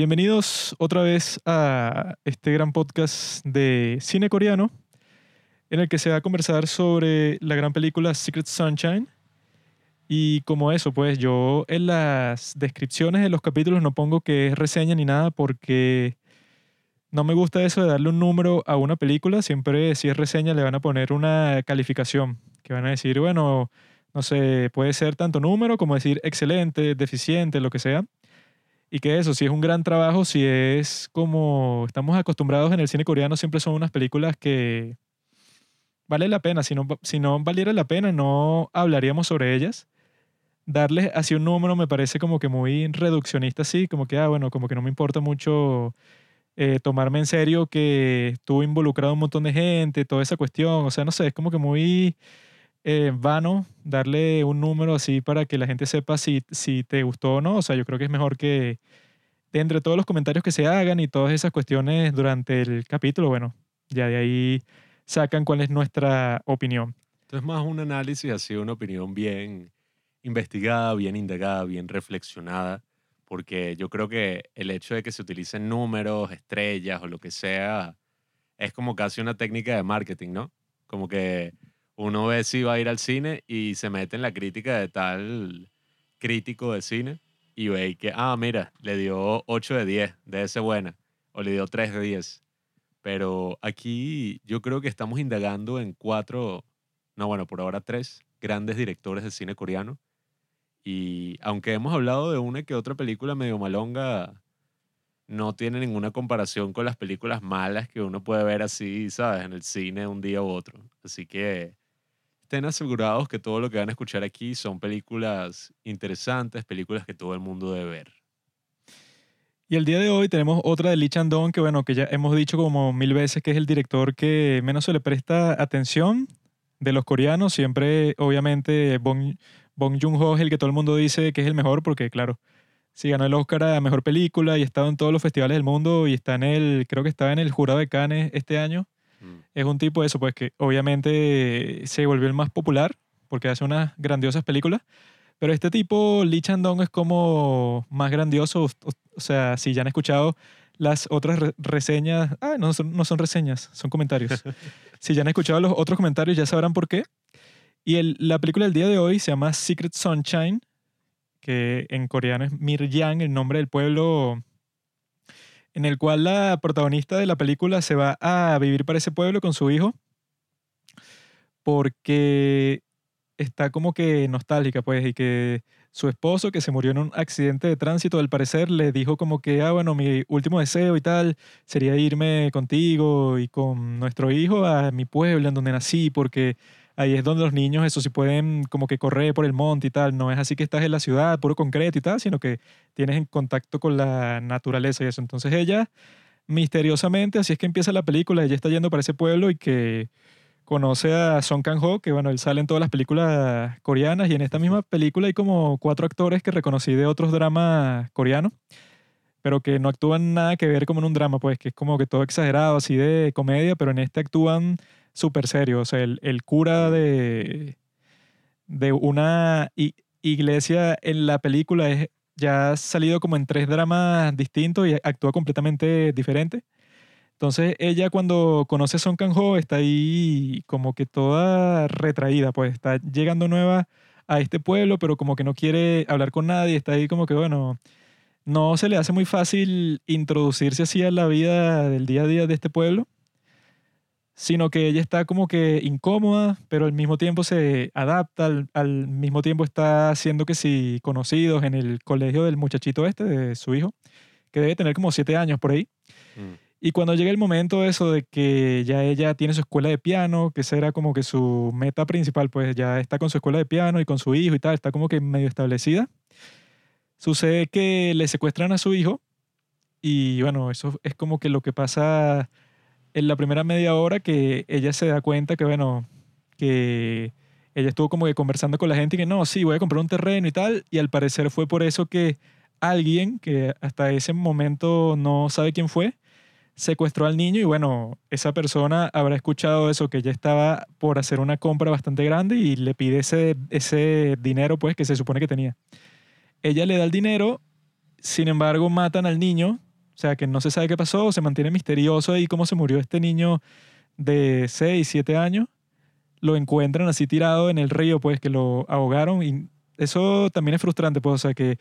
Bienvenidos otra vez a este gran podcast de cine coreano, en el que se va a conversar sobre la gran película Secret Sunshine. Y como eso, pues yo en las descripciones de los capítulos no pongo que es reseña ni nada porque no me gusta eso de darle un número a una película. Siempre si es reseña le van a poner una calificación, que van a decir, bueno, no sé, puede ser tanto número como decir excelente, deficiente, lo que sea. Y que eso, si es un gran trabajo, si es como estamos acostumbrados en el cine coreano, siempre son unas películas que vale la pena. Si no, si no valiera la pena, no hablaríamos sobre ellas. Darles así un número me parece como que muy reduccionista, así, como que, ah, bueno, como que no me importa mucho eh, tomarme en serio que estuvo involucrado un montón de gente, toda esa cuestión. O sea, no sé, es como que muy eh, vano darle un número así para que la gente sepa si, si te gustó o no. O sea, yo creo que es mejor que entre todos los comentarios que se hagan y todas esas cuestiones durante el capítulo, bueno, ya de ahí sacan cuál es nuestra opinión. Entonces, más un análisis así, una opinión bien investigada, bien indagada, bien reflexionada, porque yo creo que el hecho de que se utilicen números, estrellas o lo que sea, es como casi una técnica de marketing, ¿no? Como que uno ve si va a ir al cine y se mete en la crítica de tal crítico de cine y ve que, ah, mira, le dio 8 de 10, de ese buena, o le dio 3 de 10. Pero aquí yo creo que estamos indagando en cuatro, no, bueno, por ahora tres grandes directores de cine coreano. Y aunque hemos hablado de una que otra película medio malonga, no tiene ninguna comparación con las películas malas que uno puede ver así, ¿sabes? En el cine un día u otro. Así que estén asegurados que todo lo que van a escuchar aquí son películas interesantes, películas que todo el mundo debe ver. Y el día de hoy tenemos otra de Lee Chandong, que bueno, que ya hemos dicho como mil veces que es el director que menos se le presta atención de los coreanos. Siempre, obviamente, Bong, Bong Joon-ho es el que todo el mundo dice que es el mejor, porque claro, sí ganó el Oscar a Mejor Película y ha estado en todos los festivales del mundo y está en el, creo que estaba en el jurado de Cannes este año. Mm. Es un tipo de eso, pues que obviamente se volvió el más popular porque hace unas grandiosas películas. Pero este tipo, Lee Chandong, es como más grandioso. O, sea, si ya han escuchado las otras reseñas, ah, no son, no son reseñas, son comentarios. si ya han escuchado los otros comentarios, ya sabrán por qué. Y el, la película del día de hoy se llama Secret Sunshine, que en coreano es Miryang, el nombre del pueblo en el cual la protagonista de la película se va a vivir para ese pueblo con su hijo porque está como que nostálgica, pues, y que su esposo, que se murió en un accidente de tránsito, al parecer le dijo como que, ah, bueno, mi último deseo y tal sería irme contigo y con nuestro hijo a mi pueblo, en donde nací, porque ahí es donde los niños, eso sí pueden como que correr por el monte y tal. No es así que estás en la ciudad, puro concreto y tal, sino que tienes en contacto con la naturaleza y eso. Entonces ella, misteriosamente, así es que empieza la película, ella está yendo para ese pueblo y que conoce a Song Kang-ho, que bueno, él sale en todas las películas coreanas y en esta misma película hay como cuatro actores que reconocí de otros dramas coreanos, pero que no actúan nada que ver como en un drama, pues que es como que todo exagerado, así de comedia, pero en este actúan súper serio. O sea, el, el, cura de, de una iglesia en la película es, ya ha salido como en tres dramas distintos y actúa completamente diferente. Entonces ella cuando conoce a Son Kang-ho está ahí como que toda retraída, pues está llegando nueva a este pueblo, pero como que no quiere hablar con nadie, está ahí como que bueno, no se le hace muy fácil introducirse así a la vida del día a día de este pueblo sino que ella está como que incómoda, pero al mismo tiempo se adapta, al, mismo tiempo está haciendo que si conocidos en el colegio del muchachito este, de su hijo, que debe tener como siete años por ahí. Mm. Y cuando llega el momento eso de que ya ella tiene su escuela de piano, que esa era como que su meta principal, pues ya está con su escuela de piano y con su hijo y tal, está como que medio establecida, sucede que le secuestran a su hijo y bueno, eso es como que lo que pasa en la primera media hora que ella se da cuenta que, bueno, que ella estuvo como que conversando con la gente y que no, sí, voy a comprar un terreno y tal, y al parecer fue por eso que alguien, que hasta ese momento no sabe quién fue, secuestró al niño y bueno, esa persona habrá escuchado eso, que ya estaba por hacer una compra bastante grande y le pide ese, ese dinero pues que se supone que tenía. Ella le da el dinero, sin embargo matan al niño sea, que no se sabe qué pasó, se mantiene misterioso ahí cómo se murió este niño de 6, 7 años. Lo encuentran así tirado en el río, pues que lo ahogaron y eso también es frustrante, pues, o sea, que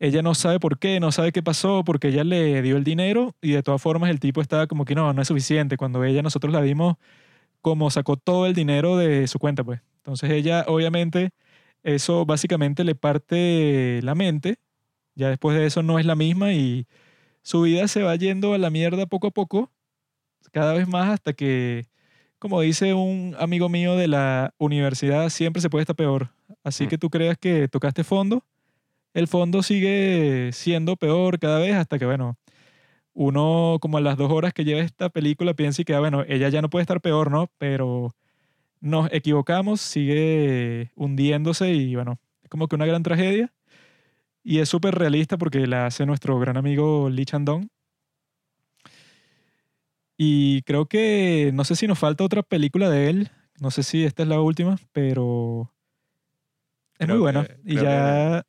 ella no sabe por qué, no sabe qué pasó, porque ella le dio el dinero y de todas formas el tipo estaba como que no, no es suficiente. Cuando ella, nosotros la vimos como sacó todo el dinero de su cuenta, pues. Entonces ella, obviamente, eso básicamente le parte la mente. Ya después de eso no es la misma y su vida se va yendo a la mierda poco a poco, cada vez más hasta que, como dice un amigo mío de la universidad, siempre se puede estar peor. Así Mm. que tú creas que tocaste fondo, el fondo sigue siendo peor cada vez hasta que, bueno, uno como a las dos horas que lleva esta película piensa y que, ah, bueno, ella ya no puede estar peor, ¿no? Pero nos equivocamos, sigue hundiéndose y, bueno, es como que una gran tragedia. Y es súper realista porque la hace nuestro gran amigo Lee Chandong. Y creo que, no sé si nos falta otra película de él, no sé si esta es la última, pero es Creo muy buena. que- y ya,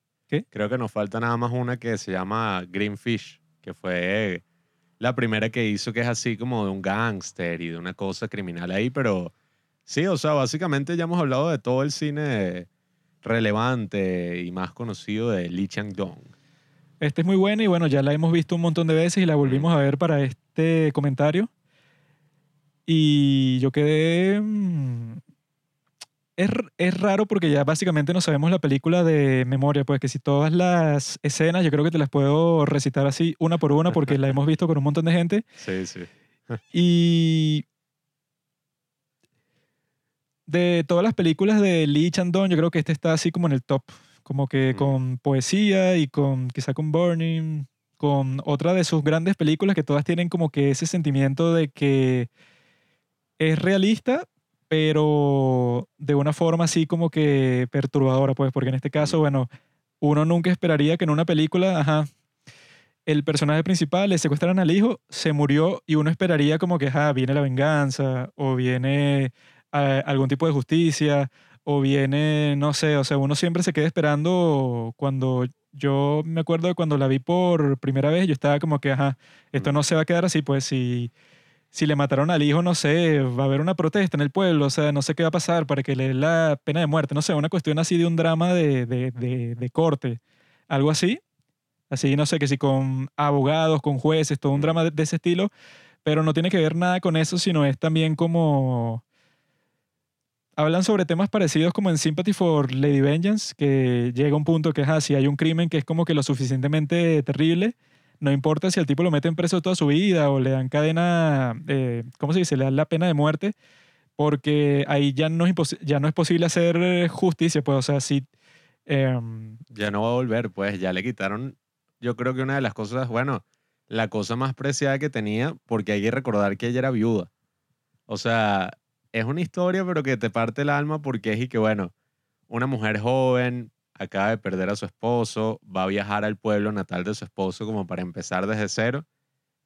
Creo que nos falta nada más una que se llama Greenfish, que fue la primera que hizo, que es así como de un gángster y de una cosa criminal ahí, pero sí, o sea, básicamente ya hemos hablado de todo el cine relevante y más conocido de Lee Chang-dong. esta es muy buena y bueno, ya la hemos visto un montón de veces y la volvimos a ver para este comentario. Y yo quedé... mm, Es, es raro porque ya básicamente no sabemos la película de memoria, pues que si todas las escenas yo creo que te las puedo recitar así una por una porque la hemos visto con un montón de gente. Sí, sí. Y de todas las películas de Lee Chandon, yo creo que este está así como en el top. Como que Mm. con poesía y con quizá con Burning, con otra de sus grandes películas que todas tienen como que ese sentimiento de que es realista, pero de una forma así como que perturbadora, pues, porque en este caso, Mm. bueno, uno nunca esperaría que en una película, ajá, el personaje principal le secuestran al hijo, se murió y uno esperaría como que, ajá, viene la venganza o viene ah, algún tipo de justicia o viene, no sé, o sea, uno siempre se queda esperando cuando yo me acuerdo de cuando la vi por primera vez, yo estaba como que, ajá, esto no se va a quedar así, pues si, si le mataron al hijo, no sé, va a haber una protesta en el pueblo, o sea, no sé qué va a pasar para que le den la pena de muerte, no sé, una cuestión así de un drama de, de, de, de corte, algo así. Así, no sé, que si con abogados, con jueces, todo un drama de, de ese estilo, pero no tiene que ver nada con eso, sino es también como... Hablan sobre temas parecidos como en Sympathy for Lady Vengeance, que llega un punto que es así, hay un crimen que es como que lo suficientemente terrible, no importa si al tipo lo meten preso toda su vida o le dan cadena, eh, ¿cómo se dice? Le dan la pena de muerte, porque ahí ya no es, ya no es posible hacer justicia, pues, o sea, si... em, Ya no va a volver, pues ya le quitaron, yo creo que una de las cosas, bueno, la cosa más preciada que tenía, porque hay que recordar que ella era viuda. O sea, es una historia, pero que te parte el alma porque es y que, bueno, una mujer joven acaba de perder a su esposo, va a viajar al pueblo natal de su esposo como para empezar desde cero,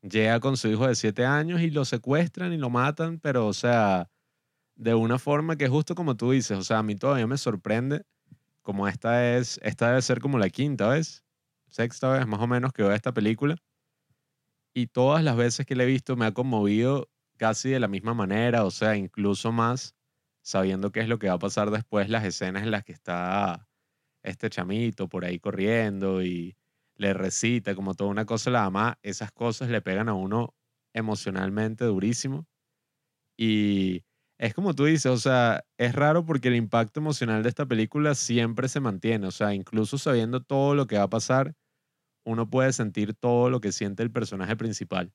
llega con su hijo de siete años y lo secuestran y lo matan, pero, o sea, de una forma que justo como tú dices, o sea, a mí todavía me sorprende como esta es, esta debe ser como la quinta vez, sexta vez más o menos que veo esta película. Y todas las veces que la he visto me ha conmovido casi de la misma manera, o sea, incluso más sabiendo qué es lo que va a pasar después, las escenas en las que está este chamito por ahí corriendo y le recita como toda una cosa la esas cosas le pegan a uno emocionalmente durísimo. Y es como tú dices, o sea, es raro porque el impacto emocional de esta película siempre se mantiene, o sea, incluso sabiendo todo lo que va a pasar, uno puede sentir todo lo que siente el personaje principal.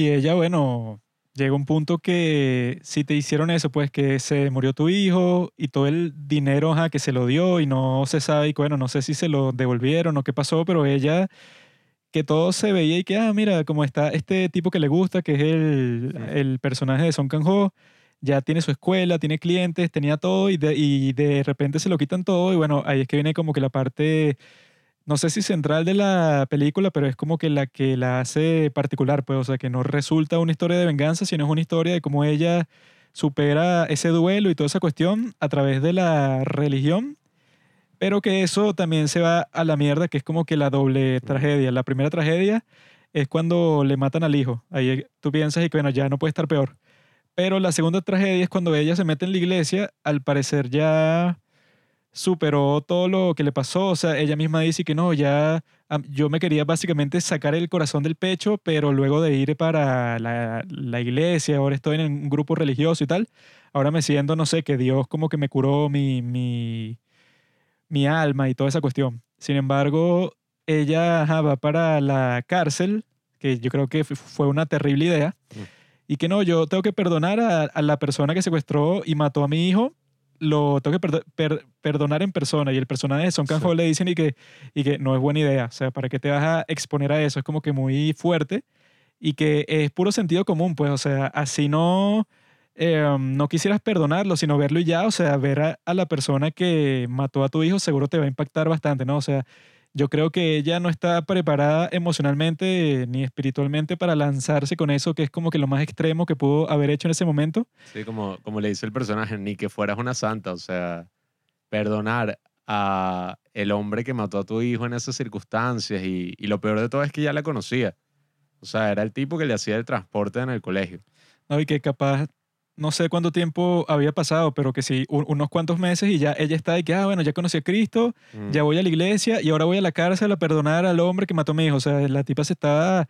Y ella, bueno, llega un punto que si te hicieron eso, pues que se murió tu hijo y todo el dinero ajá, que se lo dio y no se sabe, y bueno, no sé si se lo devolvieron o qué pasó, pero ella, que todo se veía y que, ah, mira, como está este tipo que le gusta, que es el, el personaje de Song Kang-ho, ya tiene su escuela, tiene clientes, tenía todo y de, y de repente se lo quitan todo y bueno, ahí es que viene como que la parte no sé si central de la película, pero es como que la que la hace particular, pues, o sea, que no resulta una historia de venganza, sino es una historia de cómo ella supera ese duelo y toda esa cuestión a través de la religión, Pero que eso también se va a la mierda, que es como que la doble tragedia. La primera tragedia es cuando le matan al hijo. Ahí tú piensas y que bueno, ya no puede estar peor. Pero la segunda tragedia es cuando ella se mete en la iglesia, al parecer ya superó todo lo que le pasó. O sea, ella misma dice que no, ya yo me quería básicamente sacar el corazón del pecho, pero luego de ir para la, la, iglesia, ahora estoy en un grupo religioso y tal, ahora me siento, no sé, que Dios como que me curó mi, mi, mi alma y toda esa cuestión. Sin embargo, ella va para la cárcel, que yo creo que fue una terrible idea, mm. y que no, yo tengo que perdonar a, a la persona que secuestró y mató a mi hijo lo tengo que perdonar en persona. Y el personaje de Son Kang-ho le dicen y que, y que no es buena idea. O sea, ¿para qué te vas a exponer a eso? Es como que muy fuerte y que es puro sentido común, pues. O sea, así no, em, no quisieras perdonarlo, sino verlo y ya. O sea, ver a, a, la persona que mató a tu hijo seguro te va a impactar bastante, ¿no? O sea, yo creo que ella no está preparada emocionalmente ni espiritualmente para lanzarse con eso, que es como que lo más extremo que pudo haber hecho en ese momento. Sí, como, como le dice el personaje, ni que fueras una santa, o sea, perdonar a el hombre que mató a tu hijo en esas circunstancias y, y lo peor de todo es que ya la conocía. O sea, era el tipo que le hacía el transporte en el colegio. No, y que capaz no sé cuánto tiempo había pasado, pero que sí, unos cuantos meses y ya ella está de que, ah, bueno, ya conocí a Cristo, ya mm. voy a la iglesia y ahora voy a la cárcel a perdonar al hombre que mató a mi hijo. O sea, la tipa se estaba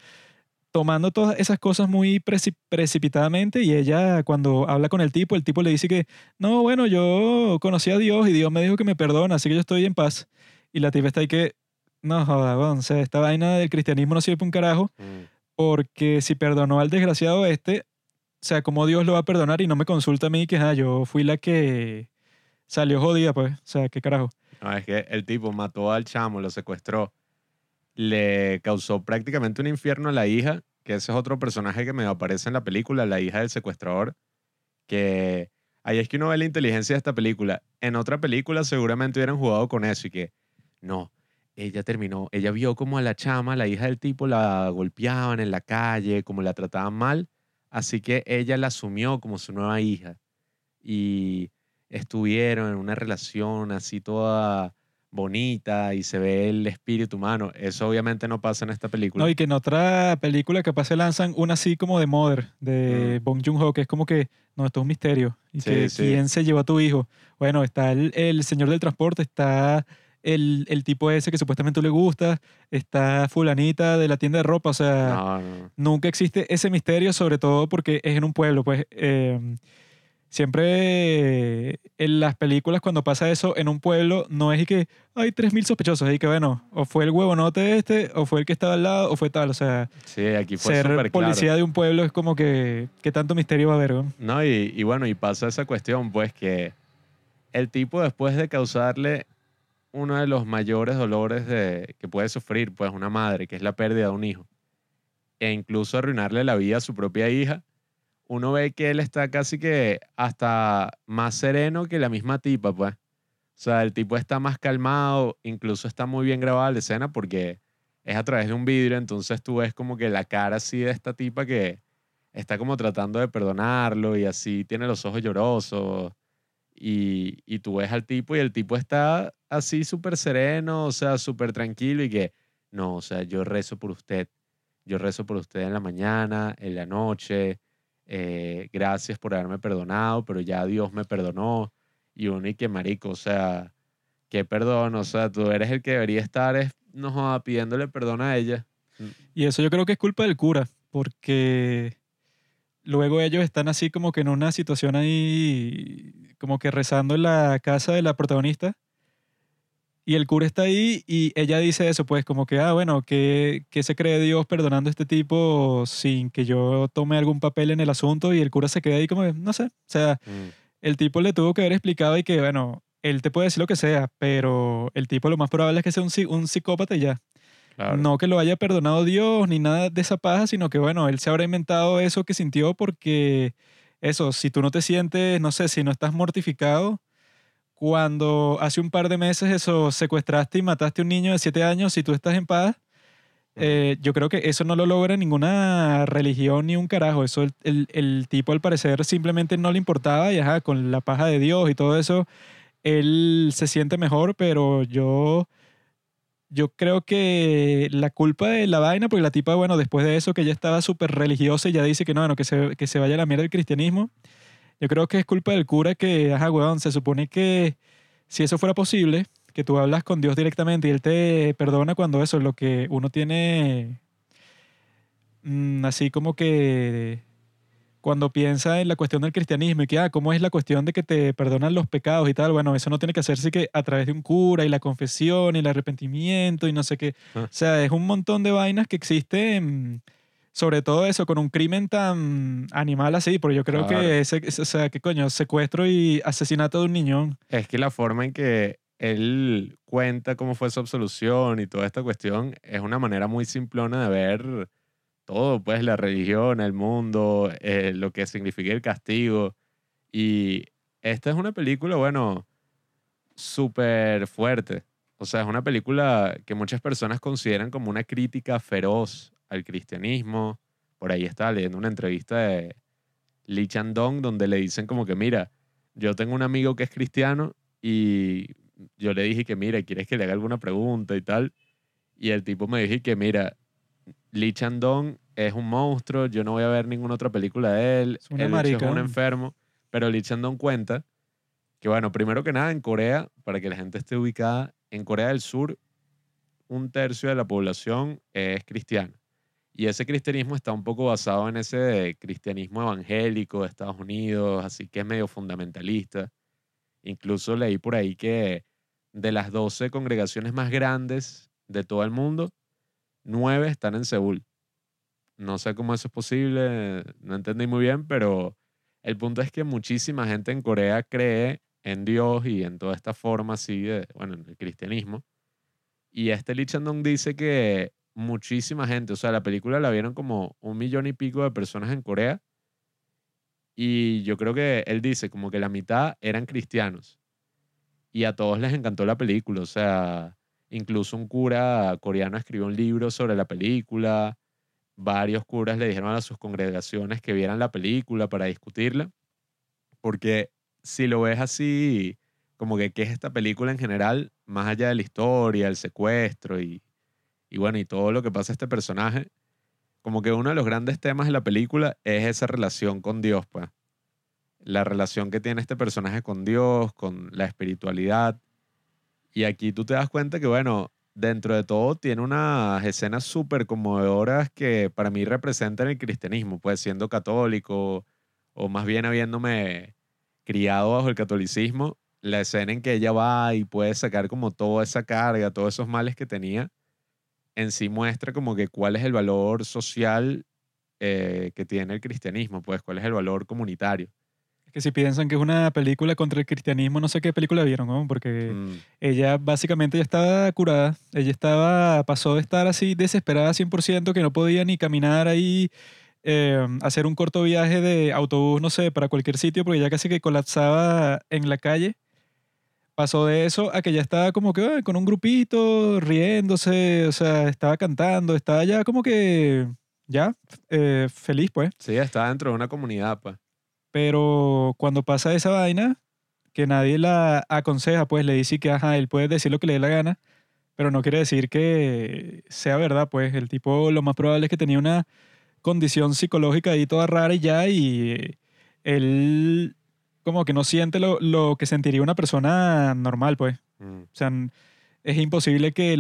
tomando todas esas cosas muy precipitadamente y ella cuando habla con el tipo, el tipo le dice que, no, bueno, yo conocí a Dios y Dios me dijo que me perdona, así que yo estoy en paz. Y la tipa está ahí que, no, joda, o sea, esta vaina del cristianismo no sirve para un carajo, mm. porque si perdonó al desgraciado este, o sea, ¿cómo Dios lo va a perdonar y no me consulta a mí que ah, yo fui la que salió jodida, pues? O sea, ¿qué carajo? No, es que el tipo mató al chamo, lo secuestró, le causó prácticamente un infierno a la hija, que ese es otro personaje que me aparece en la película, la hija del secuestrador, que ahí es que uno ve la inteligencia de esta película. En otra película seguramente hubieran jugado con eso y que, no, ella terminó, ella vio como a la chama, la hija del tipo, la golpeaban en la calle, como la trataban mal Así que ella la asumió como su nueva hija y estuvieron en una relación así toda bonita y se ve el espíritu humano. Eso obviamente no pasa en esta película. No, y que en otra película capaz se lanzan una así como de Mother, de mm. Bong Joon-ho, que es como que, no, esto es un misterio. Y que, ¿quién se llevó a tu hijo? Bueno, está el, el señor del transporte, está el, el, tipo ese que supuestamente le gusta, está fulanita de la tienda de ropa, o sea, nunca existe ese misterio, sobre todo porque es en un pueblo, pues em, siempre en las películas cuando pasa eso en un pueblo no es y que hay 3.000 sospechosos, y que bueno, o fue el huevonote este, o fue el que estaba al lado, o fue tal, o sea, sí, aquí fue ser policía de un pueblo es como que, ¿qué tanto misterio va a haber? ¿no? no y, y bueno, y pasa esa cuestión, pues que el tipo después de causarle uno de los mayores dolores de, que puede sufrir pues una madre, que es la pérdida de un hijo, e incluso arruinarle la vida a su propia hija, uno ve que él está casi que hasta más sereno que la misma tipa, pues. O sea, el tipo está más calmado, incluso está muy bien grabada la escena porque es a través de un vidrio, entonces tú ves como que la cara así de esta tipa que está como tratando de perdonarlo y así tiene los ojos llorosos y, y tú ves al tipo y el tipo está así súper sereno, o sea, súper tranquilo y que, no, o sea, yo rezo por usted, yo rezo por usted en la mañana, en la noche, eh, gracias por haberme perdonado, pero ya Dios me perdonó y uno y que marico, o sea, qué perdón, o sea, tú eres el que debería estar es, no, pidiéndole perdón a ella. Y eso yo creo que es culpa del cura, porque luego ellos están así como que en una situación ahí, como que rezando en la casa de la protagonista. Y el cura está ahí y ella dice eso, pues como que, ah, bueno, que, se cree Dios perdonando a este tipo sin que yo tome algún papel en el asunto y el cura se queda ahí como, no sé, o sea, mm. el tipo le tuvo que haber explicado y que, bueno, él te puede decir lo que sea, pero el tipo lo más probable es que sea un, un psicópata y ya. No que lo haya perdonado Dios ni nada de esa paja, sino que, bueno, él se habrá inventado eso que sintió porque, eso, si tú no te sientes, no sé, si no estás mortificado, cuando hace un par de meses eso secuestraste y mataste a un niño de siete años, si tú estás en paz, eh, yo creo que eso no lo logra ninguna religión ni un carajo. Eso el, el, tipo al parecer simplemente no le importaba y ajá, con la paja de Dios y todo eso, él se siente mejor, pero yo, yo creo que la culpa de la vaina, porque la tipa, bueno, después de eso que ella estaba súper religiosa y ya dice que no, bueno, que se, que se vaya a la mierda del cristianismo, yo creo que es culpa del cura que, ajá, weón, se supone que si eso fuera posible, que tú hablas con Dios directamente y Él te perdona cuando eso es lo que uno tiene, mm, así como que cuando piensa en la cuestión del cristianismo y que, ah, ¿cómo es la cuestión de que te perdonan los pecados y tal? Bueno, eso no tiene que hacerse que a través de un cura y la confesión y el arrepentimiento y no sé qué. Ah. O sea, es un montón de vainas que existen, sobre todo eso, con un crimen tan animal así, porque yo creo Claro. que ese, o sea, ¿qué coño? Secuestro y asesinato de un niño. Es que la forma en que él cuenta cómo fue su absolución y toda esta cuestión es una manera muy simplona de ver todo, pues la religión, el mundo, eh, lo que significa el castigo. Y esta es una película, bueno, súper fuerte. O sea, es una película que muchas personas consideran como una crítica feroz al cristianismo. Por ahí estaba leyendo una entrevista de Lee Chandong donde le dicen como que, mira, yo tengo un amigo que es cristiano y yo le dije que, mira, ¿quieres que le haga alguna pregunta y tal? Y el tipo me dijo que, mira, Lee Chandong es un monstruo, yo no voy a ver ninguna otra película de él, Es una es un marica. enfermo, pero Lee Chandong cuenta que, bueno, primero que nada, en Corea, para que la gente esté ubicada, en Corea del Sur, un tercio de la población es cristiana. Y ese cristianismo está un poco basado en ese cristianismo evangélico de Estados Unidos, así que es medio fundamentalista. Incluso leí por ahí que de las 12 congregaciones más grandes de todo el mundo, nueve están en Seúl. No sé cómo eso es posible, no entendí muy bien, pero el punto es que muchísima gente en Corea cree en Dios y en toda esta forma así bueno, en el cristianismo. Y este Lee Chandong dice que muchísima gente, o sea, la película la vieron como un millón y pico de personas en Corea. Y yo creo que él dice como que la mitad eran cristianos. Y a todos les encantó la película, o sea, incluso un cura coreano escribió un libro sobre la película. Varios curas le dijeron a sus congregaciones que vieran la película para discutirla. Porque si lo ves así, como que qué es esta película en general, más allá de la historia, el secuestro y, y bueno, y todo lo que pasa a este personaje, como que uno de los grandes temas de la película es esa relación con Dios, pues. La relación que tiene este personaje con Dios, con la espiritualidad. Y aquí tú te das cuenta que, bueno, dentro de todo tiene unas escenas súper conmovedoras que para mí representan el cristianismo, pues siendo católico o más bien habiéndome criado bajo el catolicismo, la escena en que ella va y puede sacar como toda esa carga, todos esos males que tenía, en sí muestra como que cuál es el valor social eh, que tiene el cristianismo, pues cuál es el valor comunitario. Que si piensan que es una película contra el cristianismo, no sé qué película vieron, ¿no? Porque Mm, ella básicamente ya estaba curada. Ella estaba, pasó de estar así desesperada 100%, que no podía ni caminar ahí, eh, hacer un corto viaje de autobús, no sé, para cualquier sitio, porque ya casi que colapsaba en la calle. Pasó de eso a que ya estaba como que con un grupito, riéndose, o sea, estaba cantando, estaba ya como que, ya, eh, feliz pues. Sí, está dentro de una comunidad, pues. Pero cuando pasa esa vaina, que nadie la aconseja, pues le dice que, ajá, él puede decir lo que le dé la gana, pero no quiere decir que sea verdad, pues el tipo lo más probable es que tenía una condición psicológica ahí toda rara y ya, y él como que no siente lo, lo que sentiría una persona normal, pues. Mm, O sea, es imposible que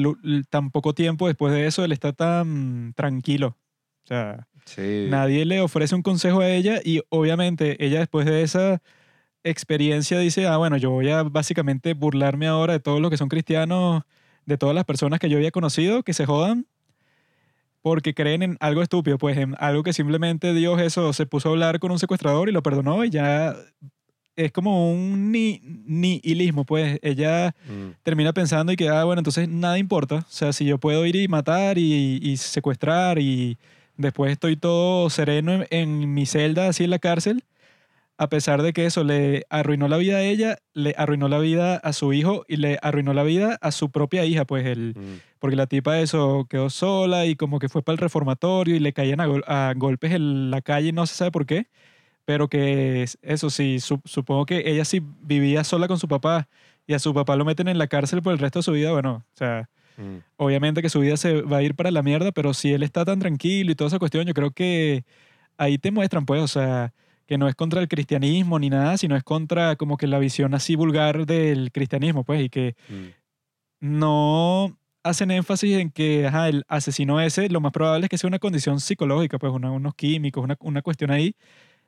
tan poco tiempo después de eso él está tan tranquilo. O sea, Sí. Nadie le ofrece un consejo a ella y obviamente ella después de esa experiencia dice, ah, bueno, yo voy a básicamente burlarme ahora de todos los que son cristianos, de todas las personas que yo había conocido, que se jodan porque creen en algo estúpido, pues en algo que simplemente Dios eso se puso a hablar con un secuestrador y lo perdonó y ya es como un ni, nihilismo, pues ella Mm, termina pensando y que, ah, bueno, entonces nada importa. O sea, si yo puedo ir y matar y, y secuestrar y después estoy todo sereno en, en mi celda, así en la cárcel, a pesar de que eso le arruinó la vida a ella, le arruinó la vida a su hijo y le arruinó la vida a su propia hija, pues el, mm. porque la tipa eso quedó sola y como que fue para el reformatorio y le caían a, gol- a golpes en la calle, no se sabe por qué, pero que es- eso sí, su- supongo que ella sí vivía sola con su papá y a su papá lo meten en la cárcel por el resto de su vida, bueno, o sea, Mm. obviamente que su vida se va a ir para la mierda, pero si él está tan tranquilo y toda esa cuestión, yo creo que ahí te muestran, pues, o sea, que no es contra el cristianismo ni nada, sino es contra como que la visión así vulgar del cristianismo, pues, y que Mm. no hacen énfasis en que ajá, el asesino ese, lo más probable es que sea una condición psicológica, pues una- unos químicos, una, una cuestión ahí,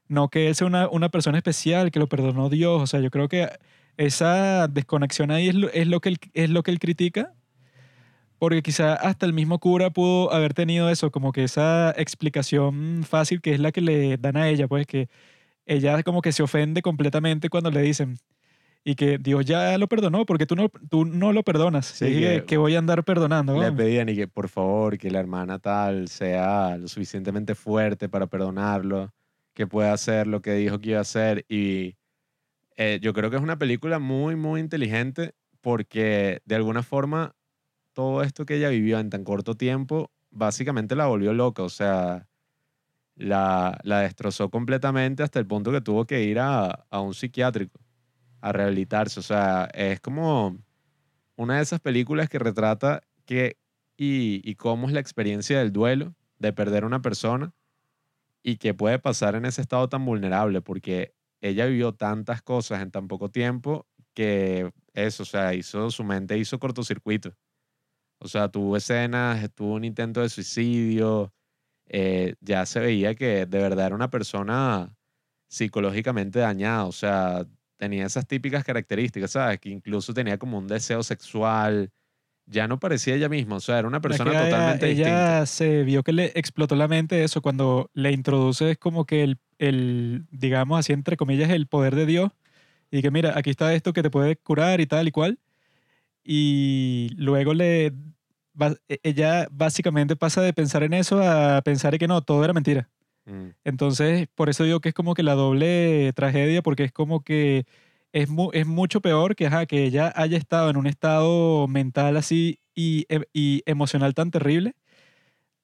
no que él sea una, una persona especial, que lo perdonó Dios, o sea, yo creo que esa desconexión ahí es lo, es lo, que, él, es lo que él critica, porque quizá hasta el mismo cura pudo haber tenido eso, como que esa explicación fácil que es la que le dan a ella, pues que ella como que se ofende completamente cuando le dicen, y que Dios ya lo perdonó porque tú no, tú no lo perdonas. Sí, y que, voy a andar perdonando. Le pedían y que por favor que la hermana tal sea lo suficientemente fuerte para perdonarlo, que pueda hacer lo que dijo que iba a hacer. Y eh, yo creo que es una película muy, muy inteligente porque de alguna forma todo esto que ella vivió en tan corto tiempo básicamente la volvió loca. O sea, la, la destrozó completamente hasta el punto que tuvo que ir a, a un psiquiátrico a rehabilitarse. O sea, es como una de esas películas que retrata que y, y cómo es la experiencia del duelo, de perder a una persona y que puede pasar en ese estado tan vulnerable, porque ella vivió tantas cosas en tan poco tiempo que eso, o sea, hizo, su mente hizo cortocircuito. O sea, tuvo escenas, tuvo un intento de suicidio, eh, ya se veía que de verdad era una persona psicológicamente dañada, o sea, tenía esas típicas características, ¿sabes? Que incluso tenía como un deseo sexual, ya no parecía ella misma, o sea, era una persona que ella- totalmente distinta. ella se vio que le explotó la mente eso cuando le introduces como que el, el, digamos así, entre comillas, el poder de Dios. Y que mira, aquí está esto que te puede curar y tal y cual. Y luego le... va- e- ella básicamente pasa de pensar en eso a pensar en que no, todo era mentira. Mm, Entonces, por eso digo que es como que la doble tragedia, porque es como que es, mu- es mucho peor que, ajá, que ella haya estado en un estado mental así y, e- y emocional tan terrible.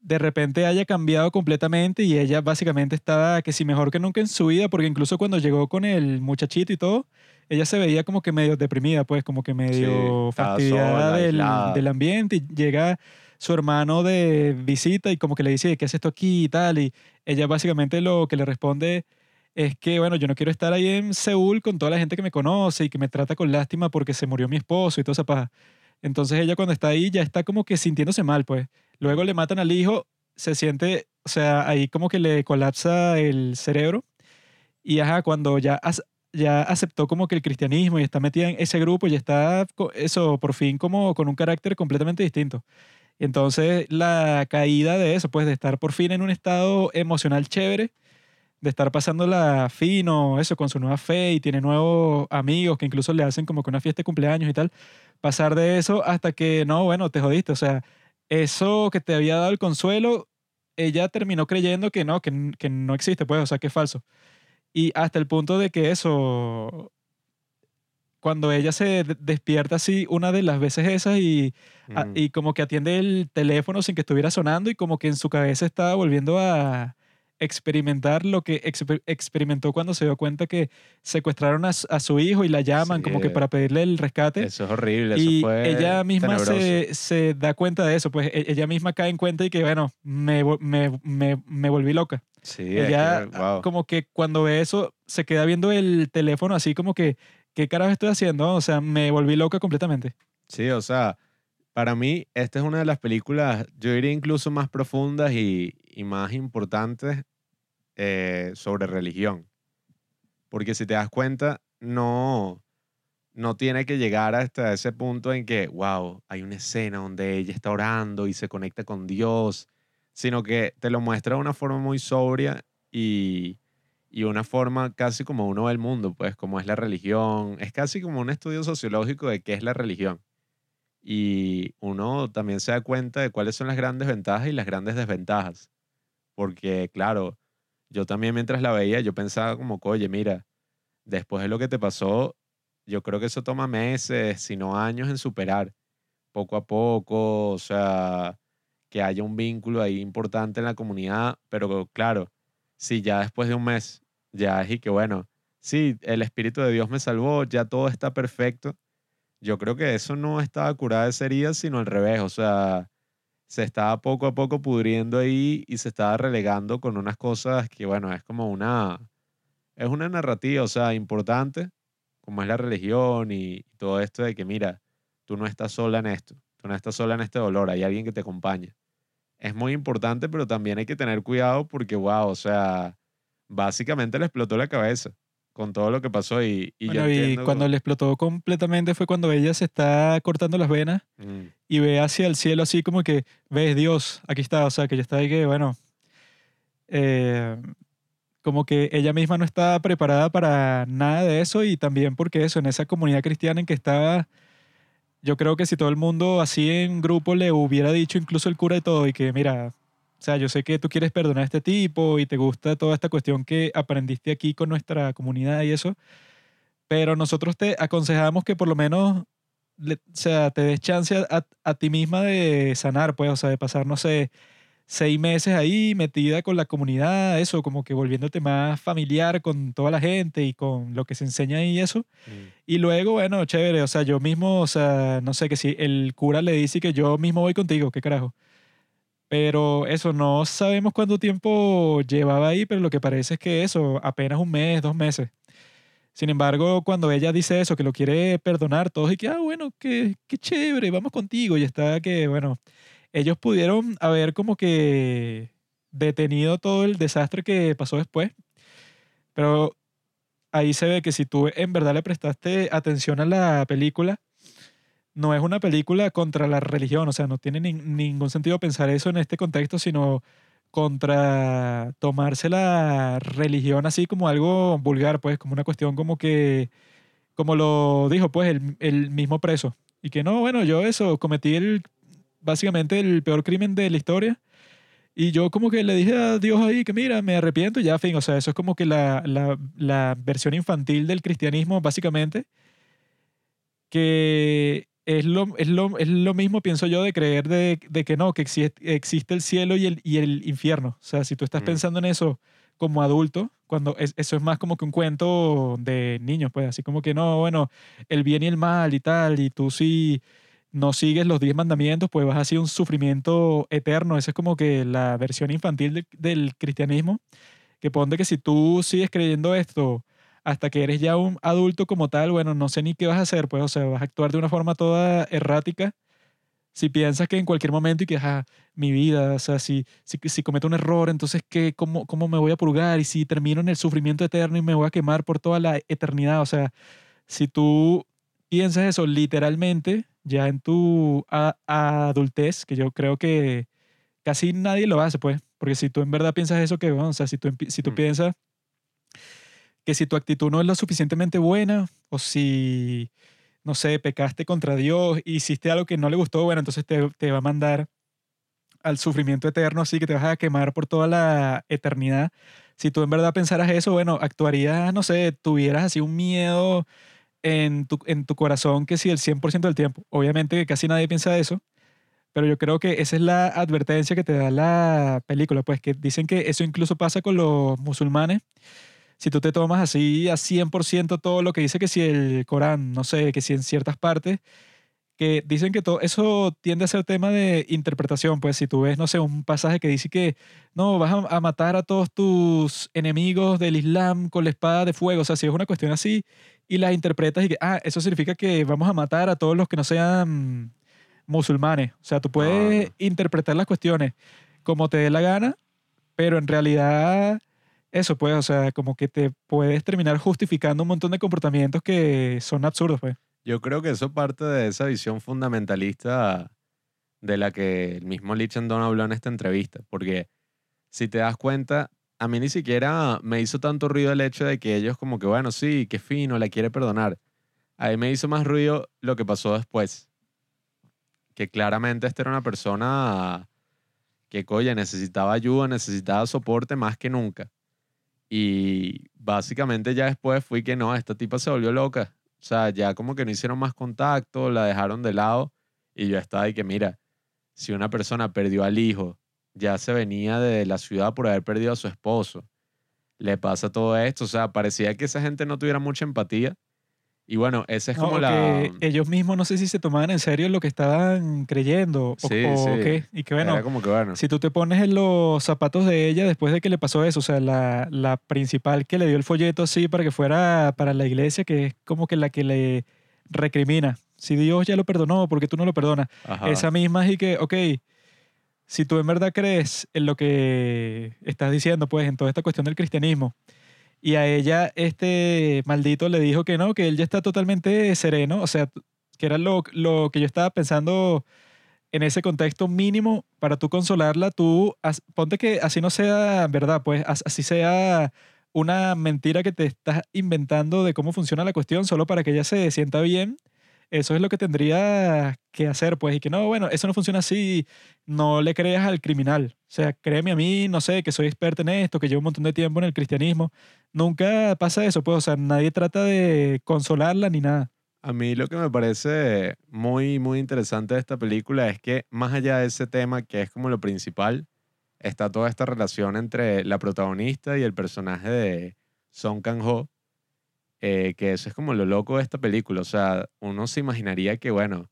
De repente haya cambiado completamente y ella básicamente estaba que si mejor que nunca en su vida, porque incluso cuando llegó con el muchachito y todo, ella se veía como que medio deprimida, pues como que medio estaba fastidiada sola, del, del ambiente y llega su hermano de visita y como que le dice, ¿qué haces esto aquí y tal? Y ella básicamente lo que le responde es que, bueno, yo no quiero estar ahí en Seúl con toda la gente que me conoce y que me trata con lástima porque se murió mi esposo y toda esa paja. Entonces ella cuando está ahí ya está como que sintiéndose mal, pues. Luego le matan al hijo, se siente, o sea, ahí como que le colapsa el cerebro. Y ajá, cuando ya, ya aceptó como que el cristianismo y está metida en ese grupo, ya está, eso, por fin como con un carácter completamente distinto. Y entonces la caída de eso, pues de estar por fin en un estado emocional chévere, de estar pasándola fino, eso, con su nueva fe y tiene nuevos amigos que incluso le hacen como que una fiesta de cumpleaños y tal, pasar de eso hasta que, no, bueno, te jodiste, o sea, eso que te había dado el consuelo, ella terminó creyendo que no, que, que no existe, pues, o sea, que es falso. Y hasta el punto de que eso, cuando ella se de- despierta así una de las veces esas y, a- mm. y como que atiende el teléfono sin que estuviera sonando y como que en su cabeza estaba volviendo a experimentar lo que exper- experimentó cuando se dio cuenta que secuestraron a, a su hijo y la llaman como que para pedirle el rescate. Eso es horrible, eso Y fue ella misma se, se da cuenta de eso, pues e- ella misma cae en cuenta y que, bueno, me, me, me, me volví loca. Sí, Ella que, wow. como que cuando ve eso se queda viendo el teléfono así como que, ¿qué carajo estoy haciendo? O sea, me volví loca completamente. Sí, o sea, para mí esta es una de las películas, yo diría incluso más profundas y, y más importantes eh, sobre religión. Porque si te das cuenta, no, no tiene que llegar hasta ese punto en que, wow, hay una escena donde ella está orando y se conecta con Dios, sino que te lo muestra de una forma muy sobria y, y una forma casi como uno ve el mundo, pues como es la religión. Es casi como un estudio sociológico de qué es la religión. Y uno también se da cuenta de cuáles son las grandes ventajas y las grandes desventajas. Porque, claro, yo también mientras la veía, yo pensaba como, oye, mira, después de lo que te pasó, yo creo que eso toma meses, si no años en superar, poco a poco, o sea, que haya un vínculo ahí importante en la comunidad, pero claro, si ya después de un mes, ya es y que bueno, sí, el Espíritu de Dios me salvó, ya todo está perfecto, yo creo que eso no estaba curada de herida, sino al revés. O sea, se estaba poco a poco pudriendo ahí y se estaba relegando con unas cosas que, bueno, es como una, es una narrativa, o sea, importante, como es la religión y, todo esto de que, mira, tú no estás sola en esto, tú no estás sola en este dolor, hay alguien que te acompaña. Es muy importante, pero también hay que tener cuidado porque, wow, o sea, básicamente le explotó la cabeza con todo lo que pasó y, y, bueno, y cuando le explotó completamente fue cuando ella se está cortando las venas mm. y ve hacia el cielo así como que, ves Dios, aquí está, o sea, que ya está ahí que, bueno, eh, como que ella misma no está preparada para nada de eso y también porque eso, en esa comunidad cristiana en que estaba, yo creo que si todo el mundo así en grupo le hubiera dicho, incluso el cura y todo, y que mira, o sea, yo sé que tú quieres perdonar a este tipo y te gusta toda esta cuestión que aprendiste aquí con nuestra comunidad y eso, pero nosotros te aconsejamos que por lo menos, o sea, te des chance a, a, ti misma de sanar, pues, o sea, de pasar, no sé, seis meses ahí metida con la comunidad, eso, como que volviéndote más familiar con toda la gente y con lo que se enseña ahí y eso. Mm. Y luego, bueno, chévere, o sea, yo mismo, o sea, no sé, que si el cura le dice que yo mismo voy contigo, ¿qué carajo? Pero eso, no sabemos cuánto tiempo llevaba ahí, pero lo que parece es que eso, apenas un mes, dos meses. Sin embargo, cuando ella dice eso, que lo quiere perdonar, todos y que, ah, bueno, qué, qué chévere, vamos contigo. Y está que, bueno, ellos pudieron haber como que detenido todo el desastre que pasó después. Pero ahí se ve que si tú en verdad le prestaste atención a la película, no es una película contra la religión, o sea, no tiene ningún sentido pensar eso en este contexto, sino contra tomarse la religión así como algo vulgar, pues, como una cuestión como que, como lo dijo, pues, el, el mismo preso. Y que no, bueno, yo eso, cometí el, básicamente el peor crimen de la historia. Y yo como que le dije a Dios ahí que mira, me arrepiento y ya, fin, o sea, eso es como que la, la, la versión infantil del cristianismo, básicamente, que es lo, es lo, es lo mismo, pienso yo, de creer de, de que no, que existe, existe, el cielo y el, y el infierno. O sea, si tú estás mm. pensando en eso como adulto, cuando eso es más como que un cuento de niños, pues así como que no, bueno, el bien y el mal y tal, y tú si no sigues los diez mandamientos, pues vas a ser un sufrimiento eterno. Esa es como que la versión infantil del cristianismo, que pone que si tú sigues creyendo esto, hasta que eres ya un adulto como tal, bueno, no sé ni qué vas a hacer, pues, o sea, vas a actuar de una forma toda errática. Si piensas que en cualquier momento y que, ah, mi vida, o sea, si, si, si cometo un error, entonces, ¿qué, cómo, ¿cómo me voy a purgar? Y si termino en el sufrimiento eterno y me voy a quemar por toda la eternidad, o sea, si tú piensas eso literalmente, ya en tu adultez, que yo creo que casi nadie lo hace, pues, porque si tú en verdad piensas eso, que, bueno, o sea, si tú, si tú mm. piensas que si tu actitud no es lo suficientemente buena o si, no sé, pecaste contra Dios, hiciste algo que no le gustó, bueno, entonces te, te va a mandar al sufrimiento eterno, así que te vas a quemar por toda la eternidad. Si tú en verdad pensaras eso, bueno, actuarías, no sé, tuvieras así un miedo en tu, en tu corazón que si el 100% del tiempo. Obviamente que casi nadie piensa eso, pero yo creo que esa es la advertencia que te da la película, pues que dicen que eso incluso pasa con los musulmanes si tú te tomas así a 100% todo lo que dice que si el Corán, no sé, que si en ciertas partes, que dicen que todo eso tiende a ser tema de interpretación, pues si tú ves, no sé, un pasaje que dice que no, vas a, matar a todos tus enemigos del Islam con la espada de fuego, o sea, si es una cuestión así y la interpretas y que, ah, eso significa que vamos a matar a todos los que no sean musulmanes, o sea, tú puedes interpretar las cuestiones como te dé la gana, pero en realidad eso, pues, o sea, como que te puedes terminar justificando un montón de comportamientos que son absurdos, pues. Yo creo que eso parte de esa visión fundamentalista de la que el mismo Lichendon habló en esta entrevista, porque si te das cuenta, a mí ni siquiera me hizo tanto ruido el hecho de que ellos como que, bueno, sí, qué fino, la quiere perdonar. A mí me hizo más ruido lo que pasó después. Que claramente esta era una persona que, coya, necesitaba ayuda, necesitaba soporte más que nunca. Y básicamente ya después fui que no, esta tipa se volvió loca. O sea, ya como que no hicieron más contacto, la dejaron de lado y yo estaba ahí que mira, si una persona perdió al hijo, ya se venía de la ciudad por haber perdido a su esposo, le pasa todo esto, o sea, parecía que esa gente no tuviera mucha empatía Y bueno, esa es No, como la... ellos mismos no sé si se tomaban en serio lo que estaban creyendo o, Sí, o sí. qué. Y que bueno, Era como que bueno. si tú te pones en los zapatos de ella después de que le pasó eso, o sea, la, la principal que le dio el folleto así para que fuera para la iglesia, que es como que la que le recrimina. Si Dios ya lo perdonó, ¿por qué tú no lo perdonas? Ajá. Esa misma es y que, ok, si tú en verdad crees en lo que estás diciendo, pues en toda esta cuestión del cristianismo, y a ella este maldito le dijo que no, que él ya está totalmente sereno, o sea, que era lo, lo que yo estaba pensando en ese contexto mínimo para tú consolarla, tú ponte que así no sea verdad, pues as- así sea una mentira que te estás inventando de cómo funciona la cuestión solo para que ella se sienta bien. Eso es lo que tendría que hacer, pues, y que no, bueno, eso no funciona así, no le creas al criminal. O sea, créeme a mí, no sé, que soy experta en esto, que llevo un montón de tiempo en el cristianismo. Nunca pasa eso, pues, o sea, nadie trata de consolarla ni nada. A mí lo que me parece muy, muy interesante de esta película es que más allá de ese tema que es como lo principal, está toda esta relación entre la protagonista y el personaje de Song Kang-ho, eh, que eso es como lo loco de esta película. O sea, uno se imaginaría que, bueno,